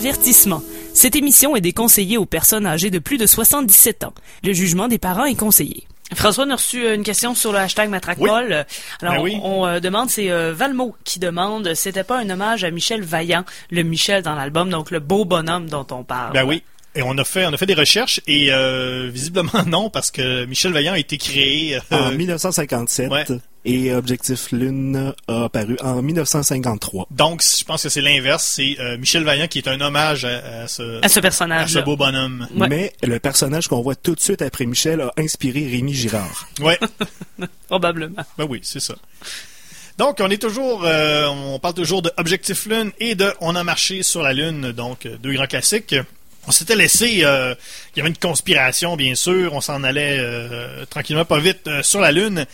Avertissement. Cette émission est déconseillée aux personnes âgées de plus de 77 ans. Le jugement des parents est conseillé. François on a reçu euh, une question sur le hashtag Matraqueball. Euh, Alors, Ben oui. on, on, euh, demande, c'est euh, Valmo qui demande, c'était pas un hommage à Michel Vaillant, le Michel dans l'album, donc le beau bonhomme dont on parle. Ben oui. Et on a fait, on a fait des recherches et euh, visiblement non parce que Michel Vaillant a été créé. euh, en 1957. ouais. Et Objectif Lune a apparu en 1953. donc, je pense que c'est l'inverse. C'est euh, Michel Vaillant qui est un hommage à, à ce, À ce à personnage. ce beau bonhomme. Ouais. Mais le personnage qu'on voit tout de suite après Michel a inspiré Rémi Girard. Ouais. Probablement. Ben oui, c'est ça. Donc, on est toujours, euh, on parle toujours de Objectif Lune et de On a marché sur la Lune, donc euh, deux grands classiques. On s'était laissé, euh, il y avait une conspiration, bien sûr, on s'en allait euh, tranquillement, pas vite, euh, sur la Lune,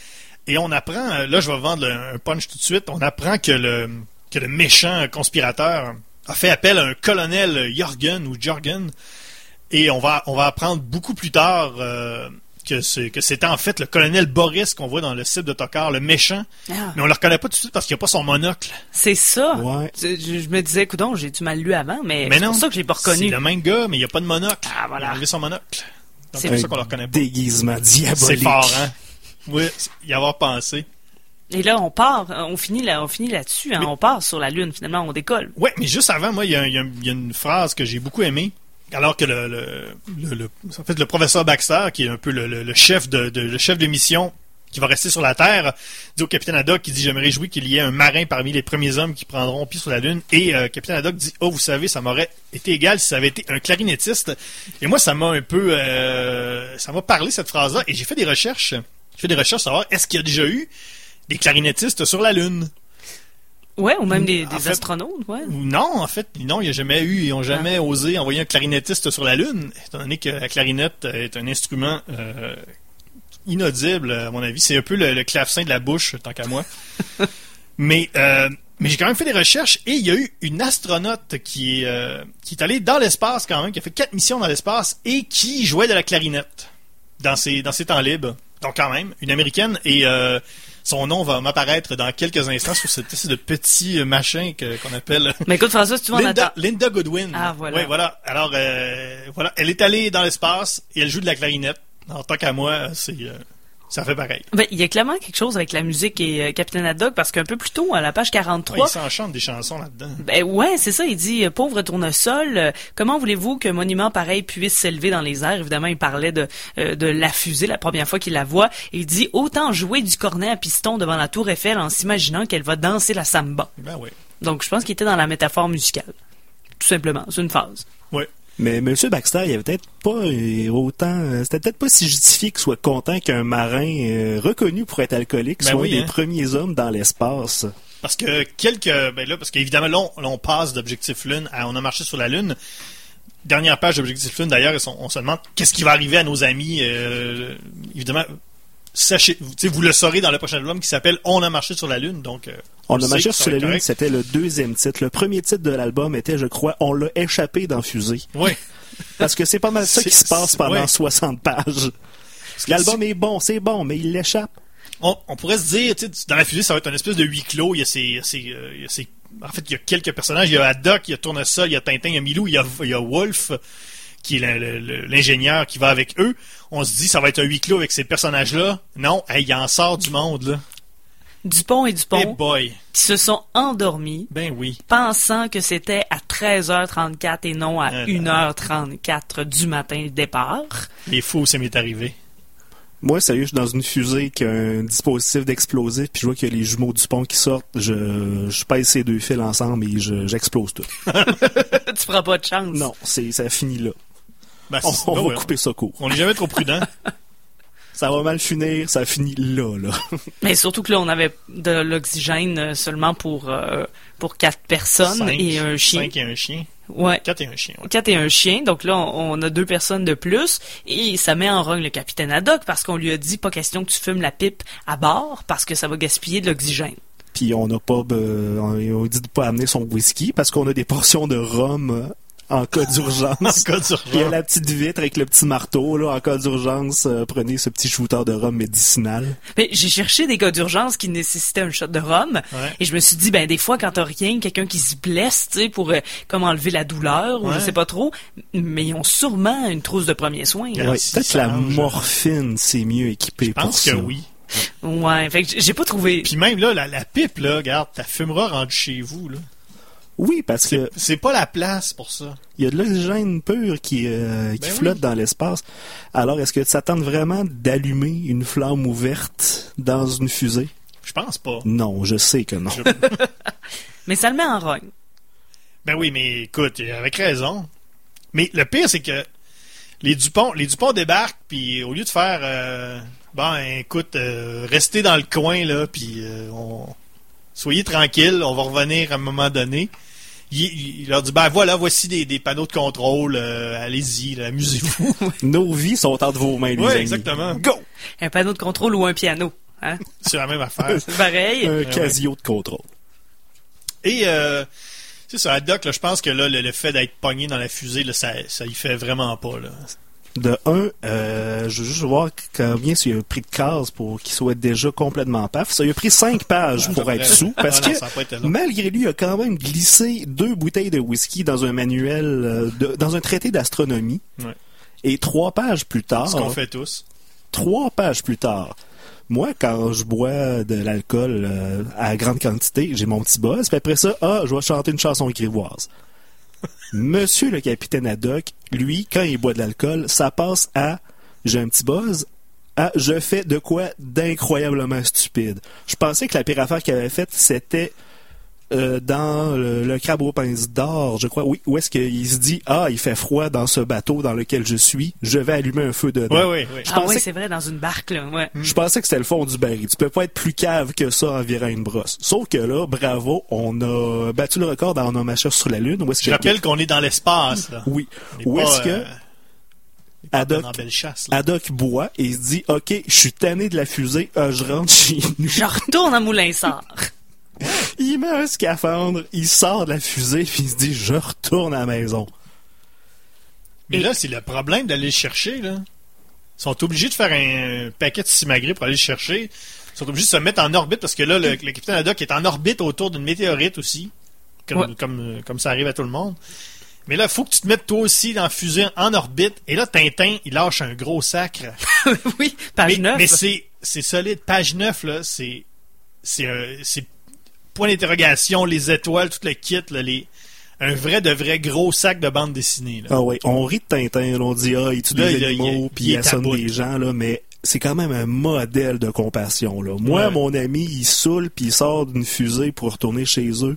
et on apprend, euh, là je vais vendre un punch tout de suite, on apprend que le, que le méchant conspirateur a fait appel à un colonel Jorgen ou Jorgen, et on va, on va apprendre beaucoup plus tard euh, que c'est que c'était en fait le colonel Boris qu'on voit dans le site de Tokar, le méchant. Ah. Mais on le reconnaît pas tout de suite parce qu'il n'a pas son monocle. C'est ça. Ouais. Je, me disais, coudon, j'ai du mal lu avant, mais, Mais c'est pour ça que je l'ai pas C'est reconnu. le même gars, mais il n'y a pas de monocle. Ah, voilà. Il a enlevé son monocle. C'est c'est pour ça qu'on le reconnaît pas. Déguisement C'est diabolique. fort, hein? Oui, y avoir pensé. Et là, on part, on finit là, on finit là-dessus, hein, Mais- on part sur la Lune, finalement, on décolle. Ouais, mais juste avant, moi, il y, a- il y a il y a une phrase que j'ai beaucoup aimée. Alors que le, le, le- le- en fait, le professeur Baxter, qui est un peu le, chef de, de- le chef de mission qui va rester sur la Terre, dit au capitaine Haddock, qui dit, je me réjouis qu'il y ait un marin parmi les premiers hommes qui prendront pied sur la Lune. Et euh, capitaine Haddock dit, oh, vous savez, ça m'aurait été égal si ça avait été un clarinettiste. Et moi, ça m'a un peu, euh, ça m'a parlé cette phrase-là. Et j'ai fait des recherches. J'ai fait des recherches pour savoir, est-ce qu'il y a déjà eu des clarinettistes sur la Lune? Ouais, ou même des, En des fait- astronautes, ouais. Non, en fait, non, il n'y a jamais eu, ils n'ont jamais Ah. osé envoyer un clarinettiste sur la Lune, étant donné que la clarinette est un instrument euh, inaudible, à mon avis. C'est un peu le, le clavecin de la bouche, tant qu'à moi. mais euh, mais j'ai quand même fait des recherches et il y a eu une astronaute qui est, euh, qui est allée dans l'espace quand même, qui a fait quatre missions dans l'espace et qui jouait de la clarinette dans ses, dans ses temps libres. Donc quand même, une américaine et euh, son nom va m'apparaître dans quelques instants sur cette espèce de petit euh, machin qu'on appelle Mais écoute, François, si tu Linda. Linda Goodwin. Ah, voilà. Ouais, voilà. Alors, euh, voilà, elle est allée dans l'espace et elle joue de la clarinette. En tant qu'à moi, c'est euh, ça fait pareil. Ben, il y a clairement quelque chose avec la musique et euh, Capitaine Haddock, parce qu'un peu plus tôt, à la page Ouais, 43, il s'enchante des chansons là-dedans. Ben ouais, c'est ça. Il dit euh, pauvre tournesol. euh, comment voulez-vous qu'un monument pareil puisse s'élever dans les airs Évidemment, il parlait de euh, de la fusée la première fois qu'il la voit. Il dit autant jouer du cornet à piston devant la tour Eiffel en s'imaginant qu'elle va danser la samba. Ben oui. Donc je pense qu'il était dans la métaphore musicale. Tout simplement, c'est une phase. Ouais. Mais M. Baxter, il avait peut-être pas euh, autant. euh, C'était peut-être pas si justifié qu'il soit content qu'un marin euh, reconnu pour être alcoolique Ben soit oui, un des hein. premiers hommes dans l'espace. Parce que quelques. Ben là, parce qu'évidemment, là, on, là, on passe d'Objectif Lune à On a marché sur la Lune. Dernière page d'Objectif Lune, d'ailleurs, on, on se demande qu'est-ce qui va arriver à nos amis. euh, évidemment, sachez, vous, le saurez dans le prochain album qui s'appelle On a marché sur la Lune. Donc, euh, On a marché sur la Lune, c'était le deuxième titre. Le premier titre de l'album était, je crois, On l'a échappé dans Fusée. Oui. Parce que c'est pas mal ça qui se passe pendant ouais. 60 pages. L'album est bon, c'est bon, mais il l'échappe. on, on pourrait se dire, dans la fusée, ça va être une espèce de huis clos. Il y a ces, ces, euh, il y a ces- en fait, il y a quelques personnages. Il y a Haddock, il y a Tournesol, il y a Tintin, il y a Milou, il y a, il y a Wolf, qui est l'ingénieur qui va avec eux. On se dit, ça va être un huis clos avec ces personnages-là. Non, hey, il en sort du monde, là. Dupont et Hey Dupont boy. qui se sont endormis Ben oui. pensant que c'était à 13h34 et non à Ah, 1h34 du matin départ. Les fous, ça m'est arrivé. Moi, sérieux, je suis dans une fusée qui a un dispositif d'explosif, puis je vois qu'il y a les jumeaux du pont qui sortent. Je, je pèse ces deux fils ensemble et je- j'explose tout. tu feras pas de chance. Non, c'est, ça finit là. Ben, On, ben va ouais, couper ça court. On n'est jamais trop prudent. Ça va mal finir, ça finit là, là. Mais surtout que là, on avait de l'oxygène euh, seulement pour, euh, pour quatre personnes Cinq- et un chien. Cinq et un chien. Ouais. Quatre et un chien. ouais. Quatre et un chien, donc là on on a deux personnes de plus et ça met en rogne le capitaine Haddock parce qu'on lui a dit pas question que tu fumes la pipe à bord parce que ça va gaspiller de l'oxygène. Puis on n'a pas, euh, on, on dit de pas amener son whisky parce qu'on a des portions de rhum en cas En d'urgence. cas Il y a d'urgence. la petite vitre avec le petit marteau, là, en cas d'urgence, euh, prenez ce petit shooter de rhum médicinal. Mais j'ai cherché des cas d'urgence qui nécessitaient un shot de rhum Ouais. et je me suis dit ben des fois quand t'as rien, quelqu'un qui se blesse, tu sais pour euh, comme enlever la douleur ou je sais pas trop, mais ils ont sûrement une trousse de premiers soins. Ouais. Peut-être la morphine, c'est mieux équipé Je pour pense ça. que oui. Ouais, fait que j'ai pas trouvé Puis même là, la, la pipe, là, regarde, ta fumera rendu chez vous, là. Oui, parce que C'est pas la place pour ça. il y a de l'oxygène pur qui, euh, qui Ben flotte oui. dans l'espace. Alors, est-ce que tu t'attends vraiment d'allumer une flamme ouverte dans une fusée? Je pense pas. Non, je sais que non. mais ça le met en rogne. Ben oui, mais écoute, avec raison. Mais le pire, c'est que les Dupont, les Dupont débarquent, puis au lieu de faire, euh, bon, écoute, euh, restez dans le coin là, puis euh, on, soyez tranquilles, on va revenir à un moment donné. Il, il leur dit, ben voilà, voici des, des panneaux de contrôle, euh, allez-y, amusez-vous. Nos vies sont entre vos mains, les amis. exactement. Go! Un panneau de contrôle ou un piano, hein? C'est la même affaire. C'est pareil. Un casio de contrôle. Et euh, c'est ça, Haddock, là, je pense que là, le, le fait d'être pogné dans la fusée, là, ça, ça y fait vraiment pas. Là. De un, euh, je veux juste voir combien il a pris de cases pour qu'il soit déjà complètement paf. Ça, il a pris cinq pages pour être sous, parce Ah non, que malgré lui, il a quand même glissé deux bouteilles de whisky dans un manuel, euh, de- dans un traité d'astronomie. Ouais. Et trois pages plus tard, Ce qu'on fait tous. trois pages plus tard, moi, quand je bois de l'alcool euh, à grande quantité, j'ai mon petit buzz, puis après ça, ah, je vais chanter une chanson grivoise. Monsieur le capitaine Haddock, lui, quand il boit de l'alcool, ça passe à j'ai un petit buzz à je fais de quoi d'incroyablement stupide. Je pensais que la pire affaire qu'il avait faite, c'était euh, dans le, le crabe aux pinces d'or, je crois, oui, où est-ce qu'il se dit Ah, il fait froid dans ce bateau dans lequel je suis, je vais allumer un feu dedans. Oui, oui, oui. Je ah oui, que- c'est vrai, dans une barque, là. Ouais. je pensais que c'était le fond du baril. Tu peux pas être plus cave que ça en virant une brosse. Sauf que là, bravo, on a battu le record dans nos macheurs sur la Lune. Où est-ce Je que- rappelle qu'on est dans l'espace. là. Oui. On Où pas, est-ce que euh, on chasse. là. Haddock boit et il se dit Ok, je suis tanné de la fusée, euh, je rentre chez nous. Je retourne à Moulin-Sart. Il met un scaphandre, il sort de la fusée puis il se dit Je retourne à la maison. Mais là, c'est le problème d'aller le chercher. Là. Ils sont obligés de faire un paquet de simagrées pour aller le chercher. Ils sont obligés de se mettre en orbite parce que là, le, le capitaine Haddock est en orbite autour d'une météorite aussi. Comme, Ouais. comme, comme ça arrive à tout le monde. Mais là, il faut que tu te mettes toi aussi dans la fusée en orbite. Et là, Tintin, il lâche un gros sacre. oui, page mais 9. mais c'est, solide. Page 9, là, c'est, c'est, euh, c'est point d'interrogation, les étoiles, tout le kit, là, les, un vrai de vrai gros sac de bande dessinée. Là. Ah ouais, on rit de Tintin, là, on dit Ah, il tue Là, des il- animaux il- puis il il assomme des gens, là, mais c'est quand même un modèle de compassion. Là. Moi, Ouais. mon ami, il saoule puis il sort d'une fusée pour retourner chez eux.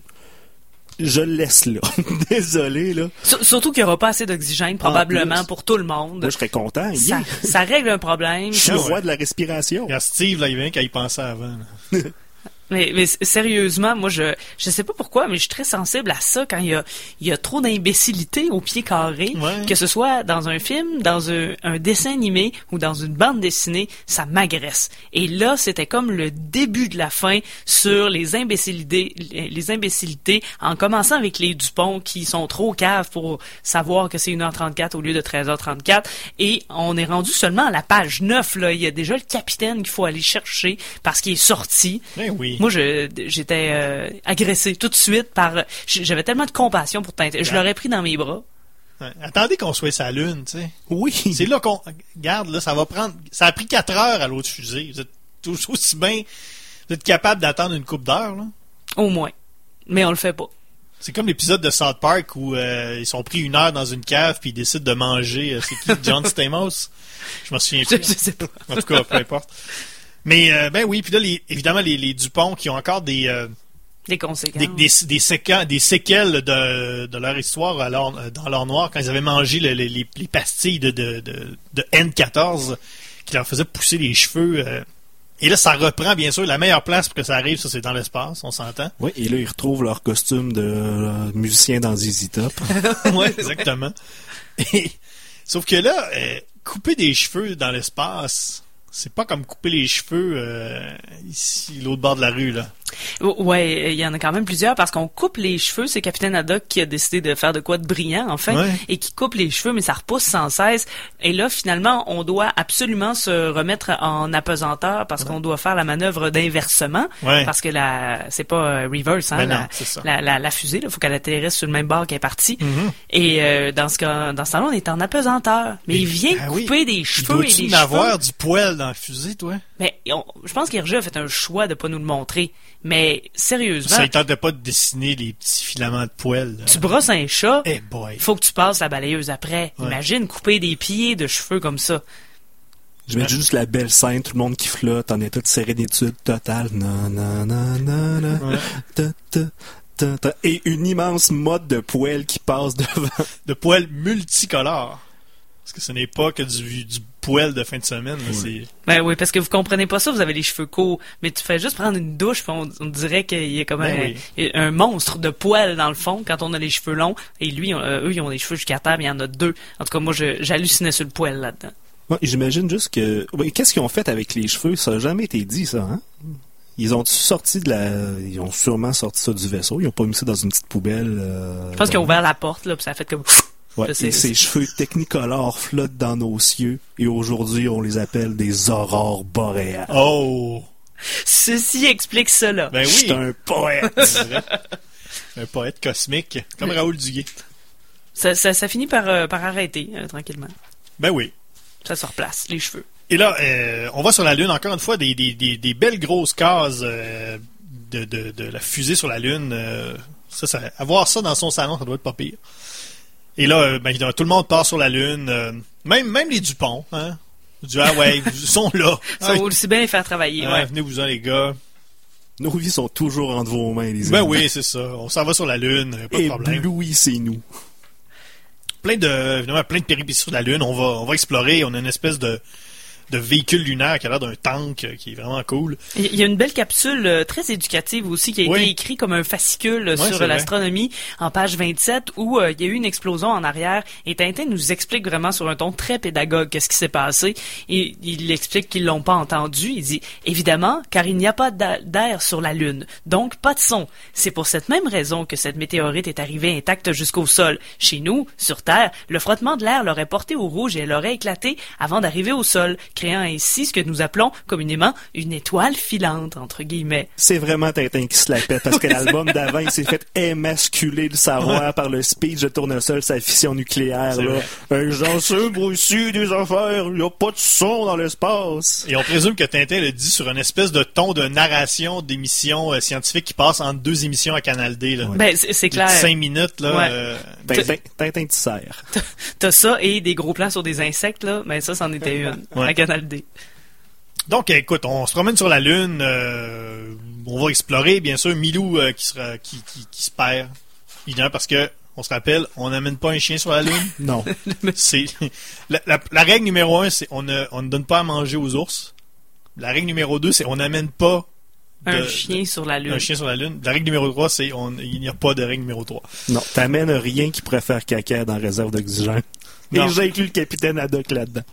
je le laisse là. Désolé, là. Sur- Surtout qu'il n'y aura pas assez d'oxygène, probablement, plus. pour tout le monde. Moi, je serais content. ça, Yeah. ça règle un problème. Je suis le roi de la respiration. Regarde, Steve, là, il vient qu'à y penser avant. Mais, mais sérieusement, moi, je je sais pas pourquoi, mais je suis très sensible à ça quand il y a, il y a trop d'imbécilité au pied carré. Ouais. Que ce soit dans un film, dans un, un dessin animé ou dans une bande dessinée, ça m'agresse. Et là, c'était comme le début de la fin sur les imbécilités, les imbécilités, en commençant avec les Dupont qui sont trop caves pour savoir que c'est 1h34 au lieu de 13h34. Et on est rendu seulement à la page 9, là. Il y a déjà le capitaine qu'il faut aller chercher parce qu'il est sorti. Ben oui. Moi, je- j'étais euh, agressé tout de suite par. J'avais tellement de compassion pour Tintin. Je l'aurais pris dans mes bras. Ouais. Attendez qu'on soit sa lune, tu sais. Oui. C'est là qu'on. Regarde, là, ça va prendre. Ça a pris 4 heures à l'autre fusée. Vous êtes tous aussi bien. Vous êtes capable d'attendre une coupe d'heures, là. Au moins. Mais on le fait pas. C'est comme l'épisode de South Park où euh, ils sont pris une heure dans une cave puis ils décident de manger. euh, c'est qui? John Stamos? Je me souviens Je, plus. je sais pas. En tout cas, peu importe. Mais euh, ben oui, puis là, les, évidemment, les, les Dupont qui ont encore des, euh, Des conséquences. des, des, des, séquelles, des séquelles de, de leur histoire à leur- dans leur noir quand ils avaient mangé le- le- les, les pastilles de, de, de, de N14 qui leur faisaient pousser les cheveux. euh. Et là, ça reprend, bien sûr, la meilleure place pour que ça arrive, ça c'est dans l'espace, on s'entend. Oui, et là, ils retrouvent leur costume de euh, musicien dans ZZ Top. ouais, exactement. Et- sauf que là, euh, couper des cheveux dans l'espace, c'est pas comme couper les cheveux euh, ici, l'autre bord de la rue, là. O- Ouais, il y en a quand même plusieurs parce qu'on coupe les cheveux. C'est Capitaine Haddock qui a décidé de faire de quoi de brillant, enfin, Ouais. et qui coupe les cheveux, mais ça repousse sans cesse. Et là, finalement, on doit absolument se remettre en apesanteur parce qu'on doit faire la manœuvre d'inversement. Ouais. Parce que la, c'est pas euh, reverse, hein, Ben la, c'est ça. la, la, la fusée, il faut qu'elle atterrisse sur le même bord qu'elle est partie. Mhm. Et euh, dans ce cas, dans ce temps-là, on est en apesanteur. Mais il vient oui. couper des cheveux et des en cheveux? avoir du poil dans la fusée, toi? Mais on- je pense qu'Hergé a fait un choix de pas nous le montrer. Mais sérieusement, Ça ne tentait pas de dessiner les petits filaments de poil. là. tu brosses un chat, Eh boy. il faut que tu passes la balayeuse après. Ouais. Imagine couper des pieds de cheveux comme ça. J'imagine juste la belle scène, tout le monde qui flotte en état de sérénitude totale. Non, non, non, non, non. Ouais. Ta, ta, ta, ta. Et une immense mode de poêle qui passe devant. De poils multicolores. Parce que ce n'est pas que du, du poil de fin de semaine. là, c'est- Ben oui, parce que vous comprenez pas ça, vous avez les cheveux courts, mais tu fais juste prendre une douche, puis on, on dirait qu'il y a comme Ben un, un monstre de poils dans le fond quand on a les cheveux longs. Et lui, on- euh, eux, ils ont les cheveux jusqu'à terre, mais il y en a deux. En tout cas, moi, j'hallucinais sur le poil là-dedans. Ouais, J'imagine juste que. ouais, Qu'est-ce qu'ils ont fait avec les cheveux? Ça n'a jamais été dit, ça, hein? Ils ont sorti de la. Ils ont sûrement sorti ça du vaisseau. Ils ont pas mis ça dans une petite poubelle. euh, Je pense qu'ils ont ouvert la porte, là, puis ça a fait comme... Ouais, et ces cheveux technicolores flottent dans nos cieux. Et aujourd'hui, on les appelle des aurores boréales. Oh! Ceci explique cela. Ben Je suis oui! un poète. Un poète cosmique, comme Raoul Duguay. Ça, ça, ça finit par, euh, par arrêter, euh, tranquillement. Ben oui. Ça se replace, les cheveux. Et là, euh, on va sur la Lune, encore une fois, des, des, des, des belles grosses cases euh, de, de, de la fusée sur la Lune. euh, ça, ça, avoir ça dans son salon, ça doit être pas pire. Et là, euh, ben, tout le monde part sur la Lune. euh, même, même les Dupont, hein. Ils disent, ah ouais, ils sont là. Ça vaut aussi bien les faire travailler, ouais. Venez-vous-en, les gars. Nos vies sont toujours entre vos mains, les Ben amis. oui, c'est ça. On s'en va sur la Lune, pas de Et problème. Bluey, c'est nous. plein de évidemment plein de péripéties sur la lune on va on va explorer on a une espèce de de véhicule lunaire qui a l'air d'un tank euh, qui est vraiment cool Il y a une belle capsule euh, très éducative aussi qui a Oui. été écrite comme un fascicule euh, sur l'astronomie en page 27 où euh, il y a eu une explosion en arrière et Tintin nous explique vraiment sur un ton très pédagogue qu'est-ce qui s'est passé et il explique qu'ils l'ont pas entendu. Il dit évidemment car il n'y a pas d'a- d'air sur la lune donc pas de son. C'est pour cette même raison que cette météorite est arrivée intacte jusqu'au sol. Chez nous, sur Terre, le frottement de l'air l'aurait porté au rouge et elle aurait éclaté avant d'arriver au sol, créant ainsi ce que nous appelons communément une étoile filante entre guillemets. C'est vraiment Tintin qui se la pète parce que l'album d'avant, il s'est fait émasculer le savoir par le speech de Tournesol, sa fission nucléaire. Là. Un genre sombre ici des affaires, il n'y a pas de son dans l'espace. et on présume que Tintin le dit sur une espèce de ton de narration d'émissions euh, scientifiques qui passe entre deux émissions à Canal D là Ben c'est clair. cinq minutes là Ouais. euh, Tintin, Tintin tu sers. T'as ça et des gros plans sur des insectes là, mais ça c'en était une Ouais. À Canal D. donc écoute on se promène sur la lune euh, on va explorer bien sûr Milou euh, qui sera qui, qui, qui se perd Évidemment, parce que, on se rappelle, on n'amène pas un chien sur la Lune. Non. c'est la, la- la règle numéro un, c'est on ne, on ne donne pas à manger aux ours. La règle numéro deux, c'est on n'amène pas de- Un chien sur la lune. un chien sur la Lune. La règle numéro trois, c'est on, il n'y a pas de règle numéro trois. Non, t'amènes rien qui pourrait faire caca dans la réserve d'oxygène. Et Non. j'inclus le capitaine Haddock là-dedans.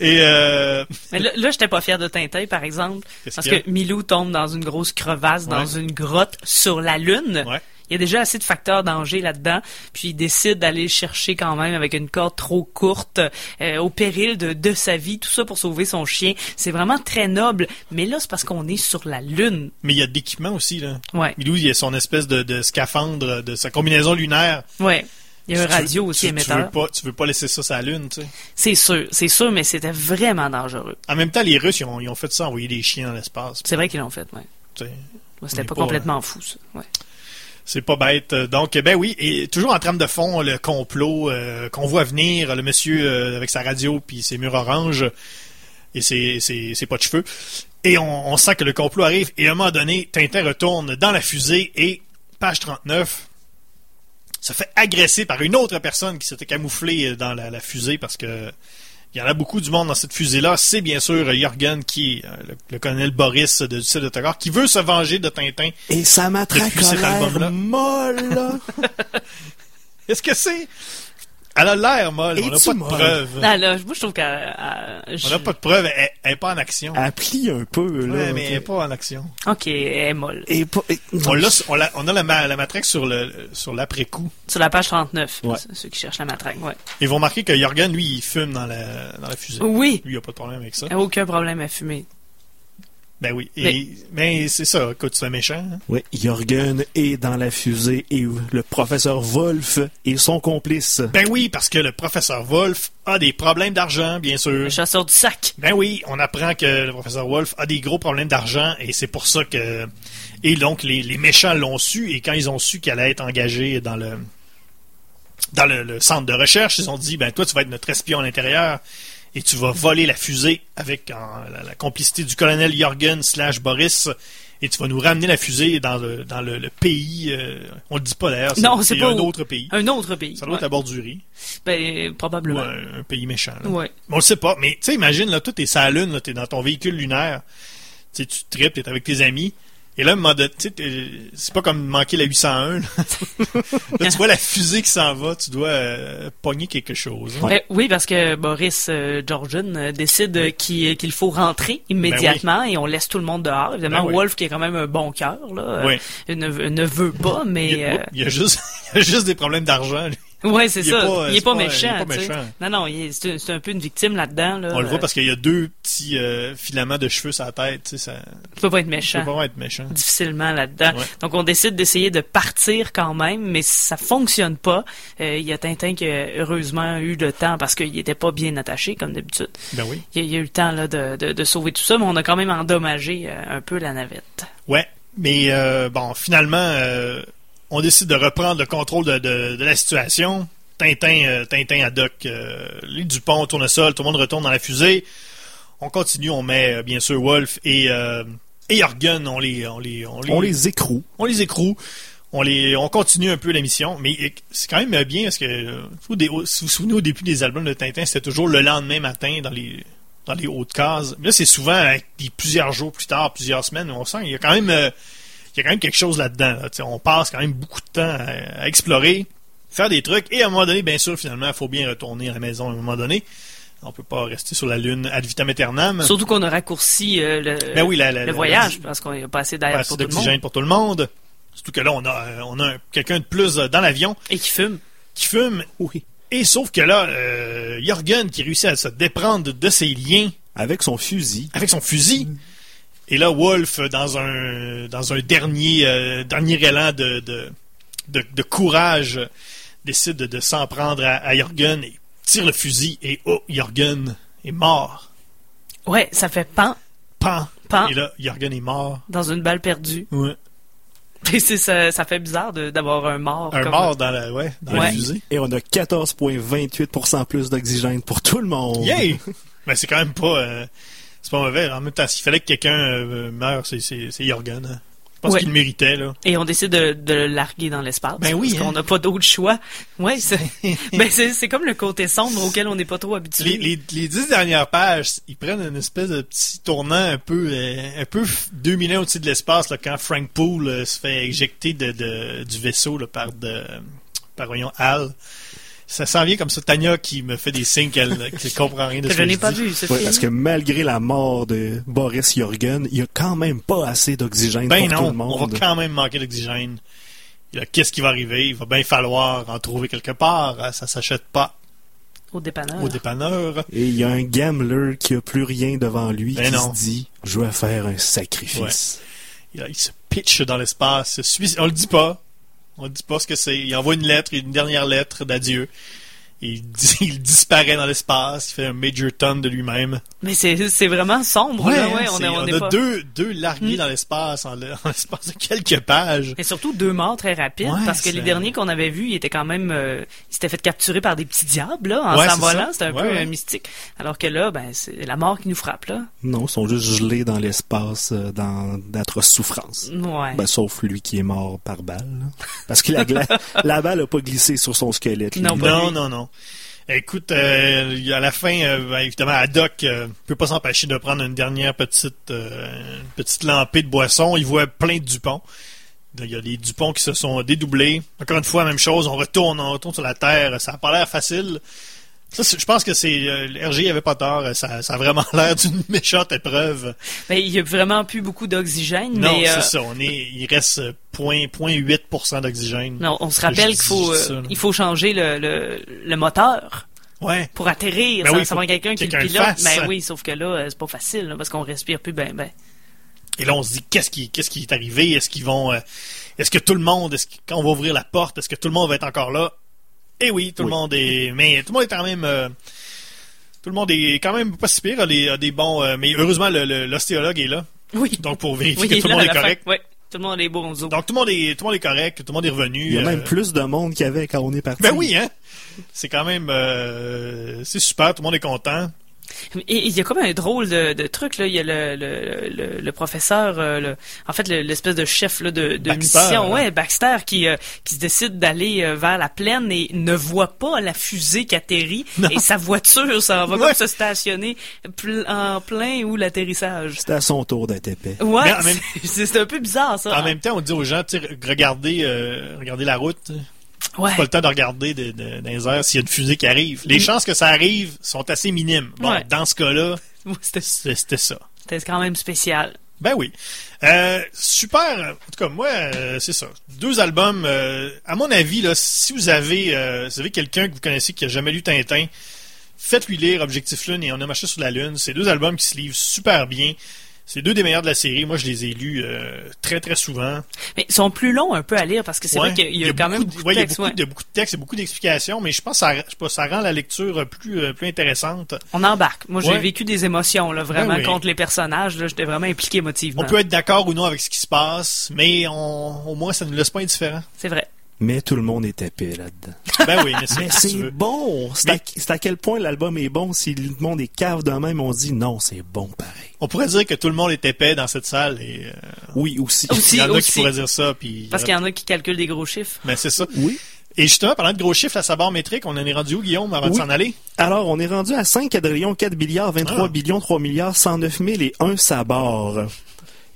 Et euh, Mais là, là j'étais pas fier de Tintin, par exemple, parce y que Milou tombe dans une grosse crevasse, dans une grotte sur la Lune. Ouais. Il y a déjà assez de facteurs danger là-dedans, puis il décide d'aller le chercher quand même avec une corde trop courte, euh, au péril de, de sa vie, tout ça pour sauver son chien. C'est vraiment très noble, mais là, c'est parce qu'on est sur la Lune. mais il y a de l'équipement aussi là. Ouais, Milou, il a son espèce de, de scaphandre, de sa combinaison lunaire. ouais. Il y a un Tu- radio tu- aussi tu, émetteur. veux pas, tu veux pas laisser ça sur la Lune, tu sais. C'est sûr, c'est sûr, mais c'était vraiment dangereux. En même temps, les Russes, ils ont, ils ont fait ça, envoyer des chiens dans l'espace. C'est vrai qu'ils l'ont fait, ouais. tu. Ouais, C'était pas, pas, complètement fou, ça. Ouais. C'est pas bête. Donc, ben oui, et toujours en trame de fond, le complot euh, qu'on voit venir, le monsieur euh, avec sa radio puis ses murs oranges et ses, ses, ses pas de cheveux. Et on, on sent que le complot arrive. Et à un moment donné, Tintin retourne dans la fusée et, page 39, se fait agresser par une autre personne qui s'était camouflée dans la, la fusée parce que il y en a beaucoup du monde dans cette fusée-là. C'est bien sûr Jorgen qui euh, le, le colonel Boris de du de Tokar qui veut se venger de Tintin. Et sa matraque Depuis cet a album-là. l'air molle, là. Est-ce que c'est. Elle a l'air molle, on n'a pas de molle? preuve. Là, moi, je trouve qu'elle... On n'a pas de preuve, elle, elle est pas en action. Elle plie un peu, là. Ouais, mais elle est pas en action. Ok, elle est molle. Et pas... On, a la, ma- la matraque sur l'après-coup. Sur la page 39, Ouais. ceux qui cherchent la matraque, ouais. Ils vont remarquer que Jorgen, lui, il fume dans la, dans la fusée. Oui, Lui, il a pas de problème avec ça. aucun problème à fumer. Ben oui. Et, mais c'est ça, écoute, c'est un méchant. hein. Oui, Jorgen est dans la fusée et le professeur Wolf est son complice. Ben oui, parce que le professeur Wolf a des problèmes d'argent, bien sûr. Le chasseur du sac. Ben oui, on apprend que le professeur Wolf a des gros problèmes d'argent et c'est pour ça que et donc les, les méchants l'ont su et quand ils ont su qu'elle allait être engagée dans le dans le, le centre de recherche, ils ont dit ben toi tu vas être notre espion à l'intérieur et tu vas voler la fusée avec en, la, la complicité du colonel Jorgen slash Boris et tu vas nous ramener la fusée dans le dans le, le pays euh, on le dit pas d'ailleurs Non, c'est pas un où. autre pays Un autre pays. ça doit être à Bordurie Ben, ou probablement. un, un pays méchant là. Ouais. Mais on le sait pas. Mais tu sais, imagine, là, toi, t'es sur la Lune, là, t'es dans ton véhicule lunaire. Tu sais, tu tripes, t'es avec tes amis. Et là, moment t'es- c'est pas comme manquer la 801. Là, Là, tu vois la fusée qui s'en va, tu dois euh, pogner quelque chose. hein. Ben, oui, parce que Boris euh, Georgian euh, décide euh, qu'il qu'il faut rentrer immédiatement et on laisse tout le monde dehors. Évidemment, Ben oui. Wolf, qui est quand même un bon cœur, là, euh, Oui. ne, ne veut pas, mais... Il y, a, euh, il y a juste, il y a juste des problèmes d'argent. lui. Ouais, c'est Il est ça. pas- il est pas, pas- il est méchant. pas méchant. Non, non, il est- c'est un- peu une victime là-dedans. Là. On le voit parce qu'il y a deux petits euh, filaments de cheveux sur la tête. Tu sais, ça Il peut pas être méchant. peut pas être méchant. difficilement là-dedans. Ouais. Donc on décide d'essayer de partir quand même, mais ça fonctionne pas. Euh, Il y a Tintin qui a heureusement eu le temps parce qu'il était pas bien attaché comme d'habitude. Ben oui. Il y a, il eu le temps là, de, de- de sauver tout ça, mais on a quand même endommagé euh, un peu la navette. Ouais, mais bon, finalement, on décide de reprendre le contrôle de, de- de la situation. Tintin, euh, Tintin, Haddock, euh, les Dupont, Tournesol, tout le monde retourne dans la fusée. On continue, on met euh, bien sûr Wolf et, euh, et Jorgen, on les, on les, on les, On les écroue. on les écroue. On, les, on continue un peu la mission, mais c'est quand même bien parce que si vous vous souvenez au début des albums de Tintin, c'était toujours le lendemain matin dans les dans les hautes cases. Mais là, c'est souvent avec des plusieurs jours plus tard, plusieurs semaines. On sent qu'il y a quand même y a quand même quelque chose là-dedans. là. On passe quand même beaucoup de temps à, à explorer, faire des trucs, et à un moment donné, bien sûr, finalement, il faut bien retourner à la maison à un moment donné. On peut pas rester sur la Lune ad vitam aeternam. Surtout qu'on a raccourci euh, le, Ben oui, la- la- le voyage la- parce qu'on n'a pas assez Pas d'air pour tout le d'oxygène monde pour tout le monde. Surtout que là, on a, on a un- quelqu'un de plus euh, dans l'avion et qui fume. qui fume. Oui. Et sauf que là, euh, Jorgen qui réussit à se déprendre de ses liens Avec son fusil. avec son fusil. Et là, Wolf, dans un dans un dernier euh, dernier élan de, de, de, de courage, décide de, de s'en prendre à, à Jorgen et tire le fusil. Et oh, Jorgen est mort. Ouais, ça fait pan Pan. Pan. Et là, Jorgen est mort. dans une balle perdue. Ouais. Et c'est ça, ça fait bizarre d'avoir un mort. Un comme- mort dans la, ouais, dans la fusée. Et on a 14,28% plus d'oxygène pour tout le monde. Yay! Mais c'est quand même pas. euh, c'est pas mauvais. En même temps, s'il fallait que quelqu'un euh, meure, c'est, c'est, c'est Jorgen. hein. pense Ouais. qu'il le méritait, là. Et on décide de, de le larguer dans l'espace. Ben oui, Parce hein. qu'on n'a pas d'autre choix. Ouais, c'est, ben c'est, c'est comme le côté sombre auquel on n'est pas trop habitué. Les, les, les dix dernières pages, ils prennent une espèce de petit tournant un peu, euh, un peu f- 2000 ans au-dessus de l'espace, là, quand Frank Poole euh, se fait éjecter de, de- du vaisseau là, par, de, par voyons, Al. Ça s'en vient comme ça. Tania qui me fait des signes qu'elle ne comprend rien de que ce je que n'ai je pas dis. vu, ce Ouais, film. parce que malgré la mort de Boris Jorgen, il y a quand même pas assez d'oxygène Ben pour tout le non, on monde. va quand même manquer d'oxygène. Qu'est-ce qui va arriver? Il va bien falloir en trouver quelque part. hein, Ça s'achète pas Au dépanneur. au dépanneur. Et il y a un gambler qui a plus rien devant lui Ben qui non. se dit je vais faire un sacrifice. Il se pitch dans l'espace. se suicide- On le dit pas. On le dit pas ce que c'est. Il envoie une lettre, une dernière lettre d'adieu. Il, dis- il disparaît dans l'espace. Il fait un major ton de lui-même. Mais c'est, c'est vraiment sombre, là, ouais, on, c'est- est- on on est a pas... deux, deux largués Hmm. dans l'espace en, le- en l'espace de quelques pages. Et surtout deux morts très rapides, Ouais, parce que les derniers qu'on avait vus, ils étaient quand même, euh, ils s'étaient fait capturer par des petits diables, là, en s'envolant, c'était un Ouais, peu euh, mystique. Alors que là, ben, c'est la mort qui nous frappe, là. Non, ils sont juste gelés dans l'espace euh, dans d'atroces souffrances. Ouais. Ben, sauf lui qui est mort par balle. là. Parce que la, la balle a pas glissé sur son squelette. Non, Non, non, non. Écoute, euh, à la fin, euh, ben, évidemment, Haddock euh, peut pas s'empêcher de prendre une dernière petite, euh, petite lampée de boisson. Il voit plein de Dupont. Il y a des Dupont qui se sont dédoublés. Encore une fois, même chose. On retourne, on retourne sur la Terre. Ça a pas l'air facile. Ça, c'est- je pense que c'est euh, RG avait pas tort. Ça, ça a vraiment l'air d'une méchante épreuve. Ben, il y a vraiment plus beaucoup d'oxygène, Non, mais, euh, c'est ça. On est, il reste euh, point- 0.8% d'oxygène. non, on se rappelle qu'il faut, euh, ça, il faut changer le, le, le moteur. Ouais. Pour atterrir, Ben oui, quelqu'un qui le pilote. fasse. Ben oui, sauf que là, euh, c'est pas facile, là, parce qu'on respire plus ben ben. Et là, on se dit, qu'est-ce qui, qu'est-ce qui est arrivé? Est-ce qu'ils vont, euh, est-ce que tout le monde, est-ce que, quand on va ouvrir la porte, est-ce que tout le monde va être encore là? Eh oui, tout le Oui. monde est, mais tout le monde est quand même, euh, tout le monde est quand même pas si pire, a des, a des bons, euh, mais heureusement, le, le- l'ostéologue est là. Oui. Donc, pour vérifier Oui, que tout le monde est correct. ouais. Tout le monde est bon os. Donc, tout le monde est, tout le monde est correct, tout le monde est revenu. Il y a euh, même plus de monde qu'il y avait quand on est parti. Ben oui, hein? C'est quand même, euh, c'est super, tout le monde est content. Et il y a comme un drôle de, de truc là. Il y a le, le, le, le professeur, euh, le, en fait le- l'espèce de chef là, de, de Baxter, mission, hein. ouais, Baxter, qui euh, qui se décide d'aller euh, vers la plaine et ne voit pas la fusée qui atterrit et sa voiture, ça va Ouais. comme se stationner pl- en plein où l'atterrissage. C'était à son tour d'être épais. Ouais, même- c'est un peu bizarre ça. En même temps, on dit aux gens, regardez, euh, regardez la route. Ouais. pas le temps de regarder de, de- dans les airs s'il y a une fusée qui arrive. Les chances que ça arrive sont assez minimes. Bon, Ouais. dans ce cas-là, C'était ça. c'était quand même spécial. Ben oui. Euh, super. En tout cas, moi, euh, c'est ça. Deux albums. euh, à mon avis, là, si vous avez, vous avez quelqu'un que vous connaissez qui a jamais lu Tintin, faites-lui lire Objectif Lune et On a marché sur la Lune. C'est deux albums qui se livrent super bien. C'est deux des meilleurs de la série. Moi, je les ai lus euh, très, très souvent. Mais ils sont plus longs un peu à lire parce que c'est Ouais. vrai qu'il y a, quand même beaucoup, beaucoup de, ouais, de il y a textes. beaucoup ouais. de, beaucoup de textes et beaucoup d'explications, mais je pense que ça, je ça rend la lecture plus, euh, plus intéressante. On embarque. Moi, j'ai vécu des émotions là, vraiment Ben contre les personnages. J'étais vraiment impliqué émotivement. On peut être d'accord ou non avec ce qui se passe, mais on, au moins ça ne nous laisse pas indifférents. C'est vrai. Mais tout le monde est épais là-dedans. Ben oui, mais c'est Mais tu c'est veux. bon! C'est Mais- à, c'est à quel point l'album est bon. Si le monde est cave de même, on dit non, c'est bon pareil. On pourrait dire que tout le monde est épais dans cette salle et euh, Oui, aussi. Aussi. il y en a aussi. qui pourraient dire ça. Puis, Parce qu'il y en a qui calculent des gros chiffres. Ben c'est ça. Oui. Et justement, parlant de gros chiffres, la sabord métrique, on en est rendu où, Guillaume, avant de s'en aller? Alors, on est rendu à 5 quadrillions, 4 milliards, 23 Ah. billions, 3 milliards, 109 000 et 1 sabord.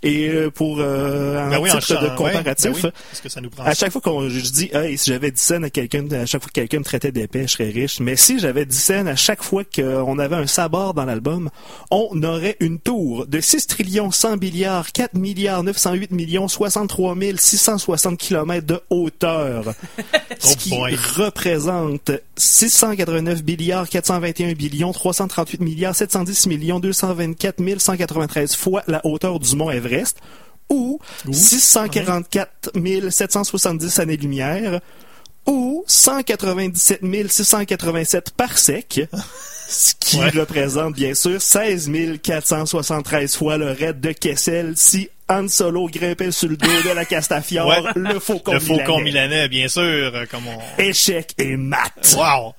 Et euh, pour euh, un Ben oui, en titre de chant, ouais, comparatif, ben oui, parce que ça nous prend à chaque fois qu'on je dis hey, si j'avais 10 cents à quelqu'un à chaque fois que quelqu'un me traitait d'épais, je serais riche. Mais si j'avais 10 cents à chaque fois qu'on avait un sabord dans l'album, on aurait une tour de 6 trillions 100 milliards 4 milliards 908 millions 63 660 kilomètres de hauteur. ce Oh qui boy. représente 689 milliards 421 billions 338 milliards 710 millions 224 193 fois la hauteur du mont Everest ou 644 770 années-lumière ou 197 687 parsecs, ce qui Ouais. représente bien sûr 16 473 fois le raid de Kessel si Han Solo grimpait sur le dos de la Castafiore, Ouais. le faucon Le faucon milanais. milanais, bien sûr, euh, comme on... Échec et mat. Wow!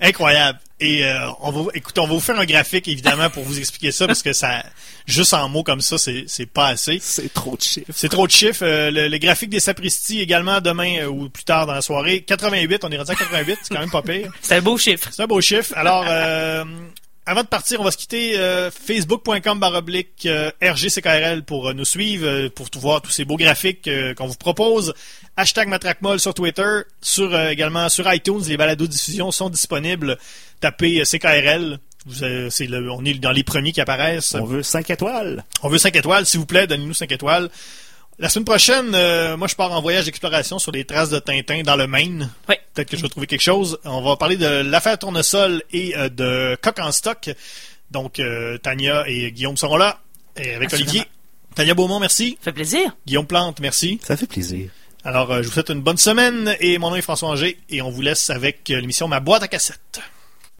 Incroyable. Et euh, on va, écoute, on va vous faire un graphique évidemment pour vous expliquer ça parce que ça, juste en mots comme ça, c'est c'est pas assez. C'est trop de chiffres. C'est trop de chiffres. Euh, le, le graphique des Sapristi également demain euh, ou plus tard dans la soirée. 88, on est rendu à 88, c'est quand même pas pire. C'est un beau chiffre. C'est un beau chiffre. Alors, euh, avant de partir, on va se quitter euh, facebook.com baroblique euh, RGCKRL pour euh, nous suivre, euh, pour tout voir tous ces beaux graphiques euh, qu'on vous propose. Hashtag Matraquemol sur Twitter, sur euh, également sur iTunes, les balados diffusion sont disponibles. Tapez CKRL. Vous, c'est le- on est dans les premiers qui apparaissent. On veut 5 étoiles. On veut 5 étoiles, s'il vous plaît, donnez-nous 5 étoiles. La semaine prochaine, euh, moi je pars en voyage d'exploration sur les traces de Tintin dans le Maine. Oui. Peut-être que je vais trouver quelque chose. On va parler de l'affaire Tournesol et euh, de Coq en stock. Donc euh, Tania et Guillaume seront là. Et avec Absolument. Olivier. Tania Beaumont, merci. Ça fait plaisir. Guillaume Plante, merci. Ça fait plaisir. Alors, euh, je vous souhaite une bonne semaine et mon nom est François Angers et on vous laisse avec euh, l'émission Ma boîte à cassette.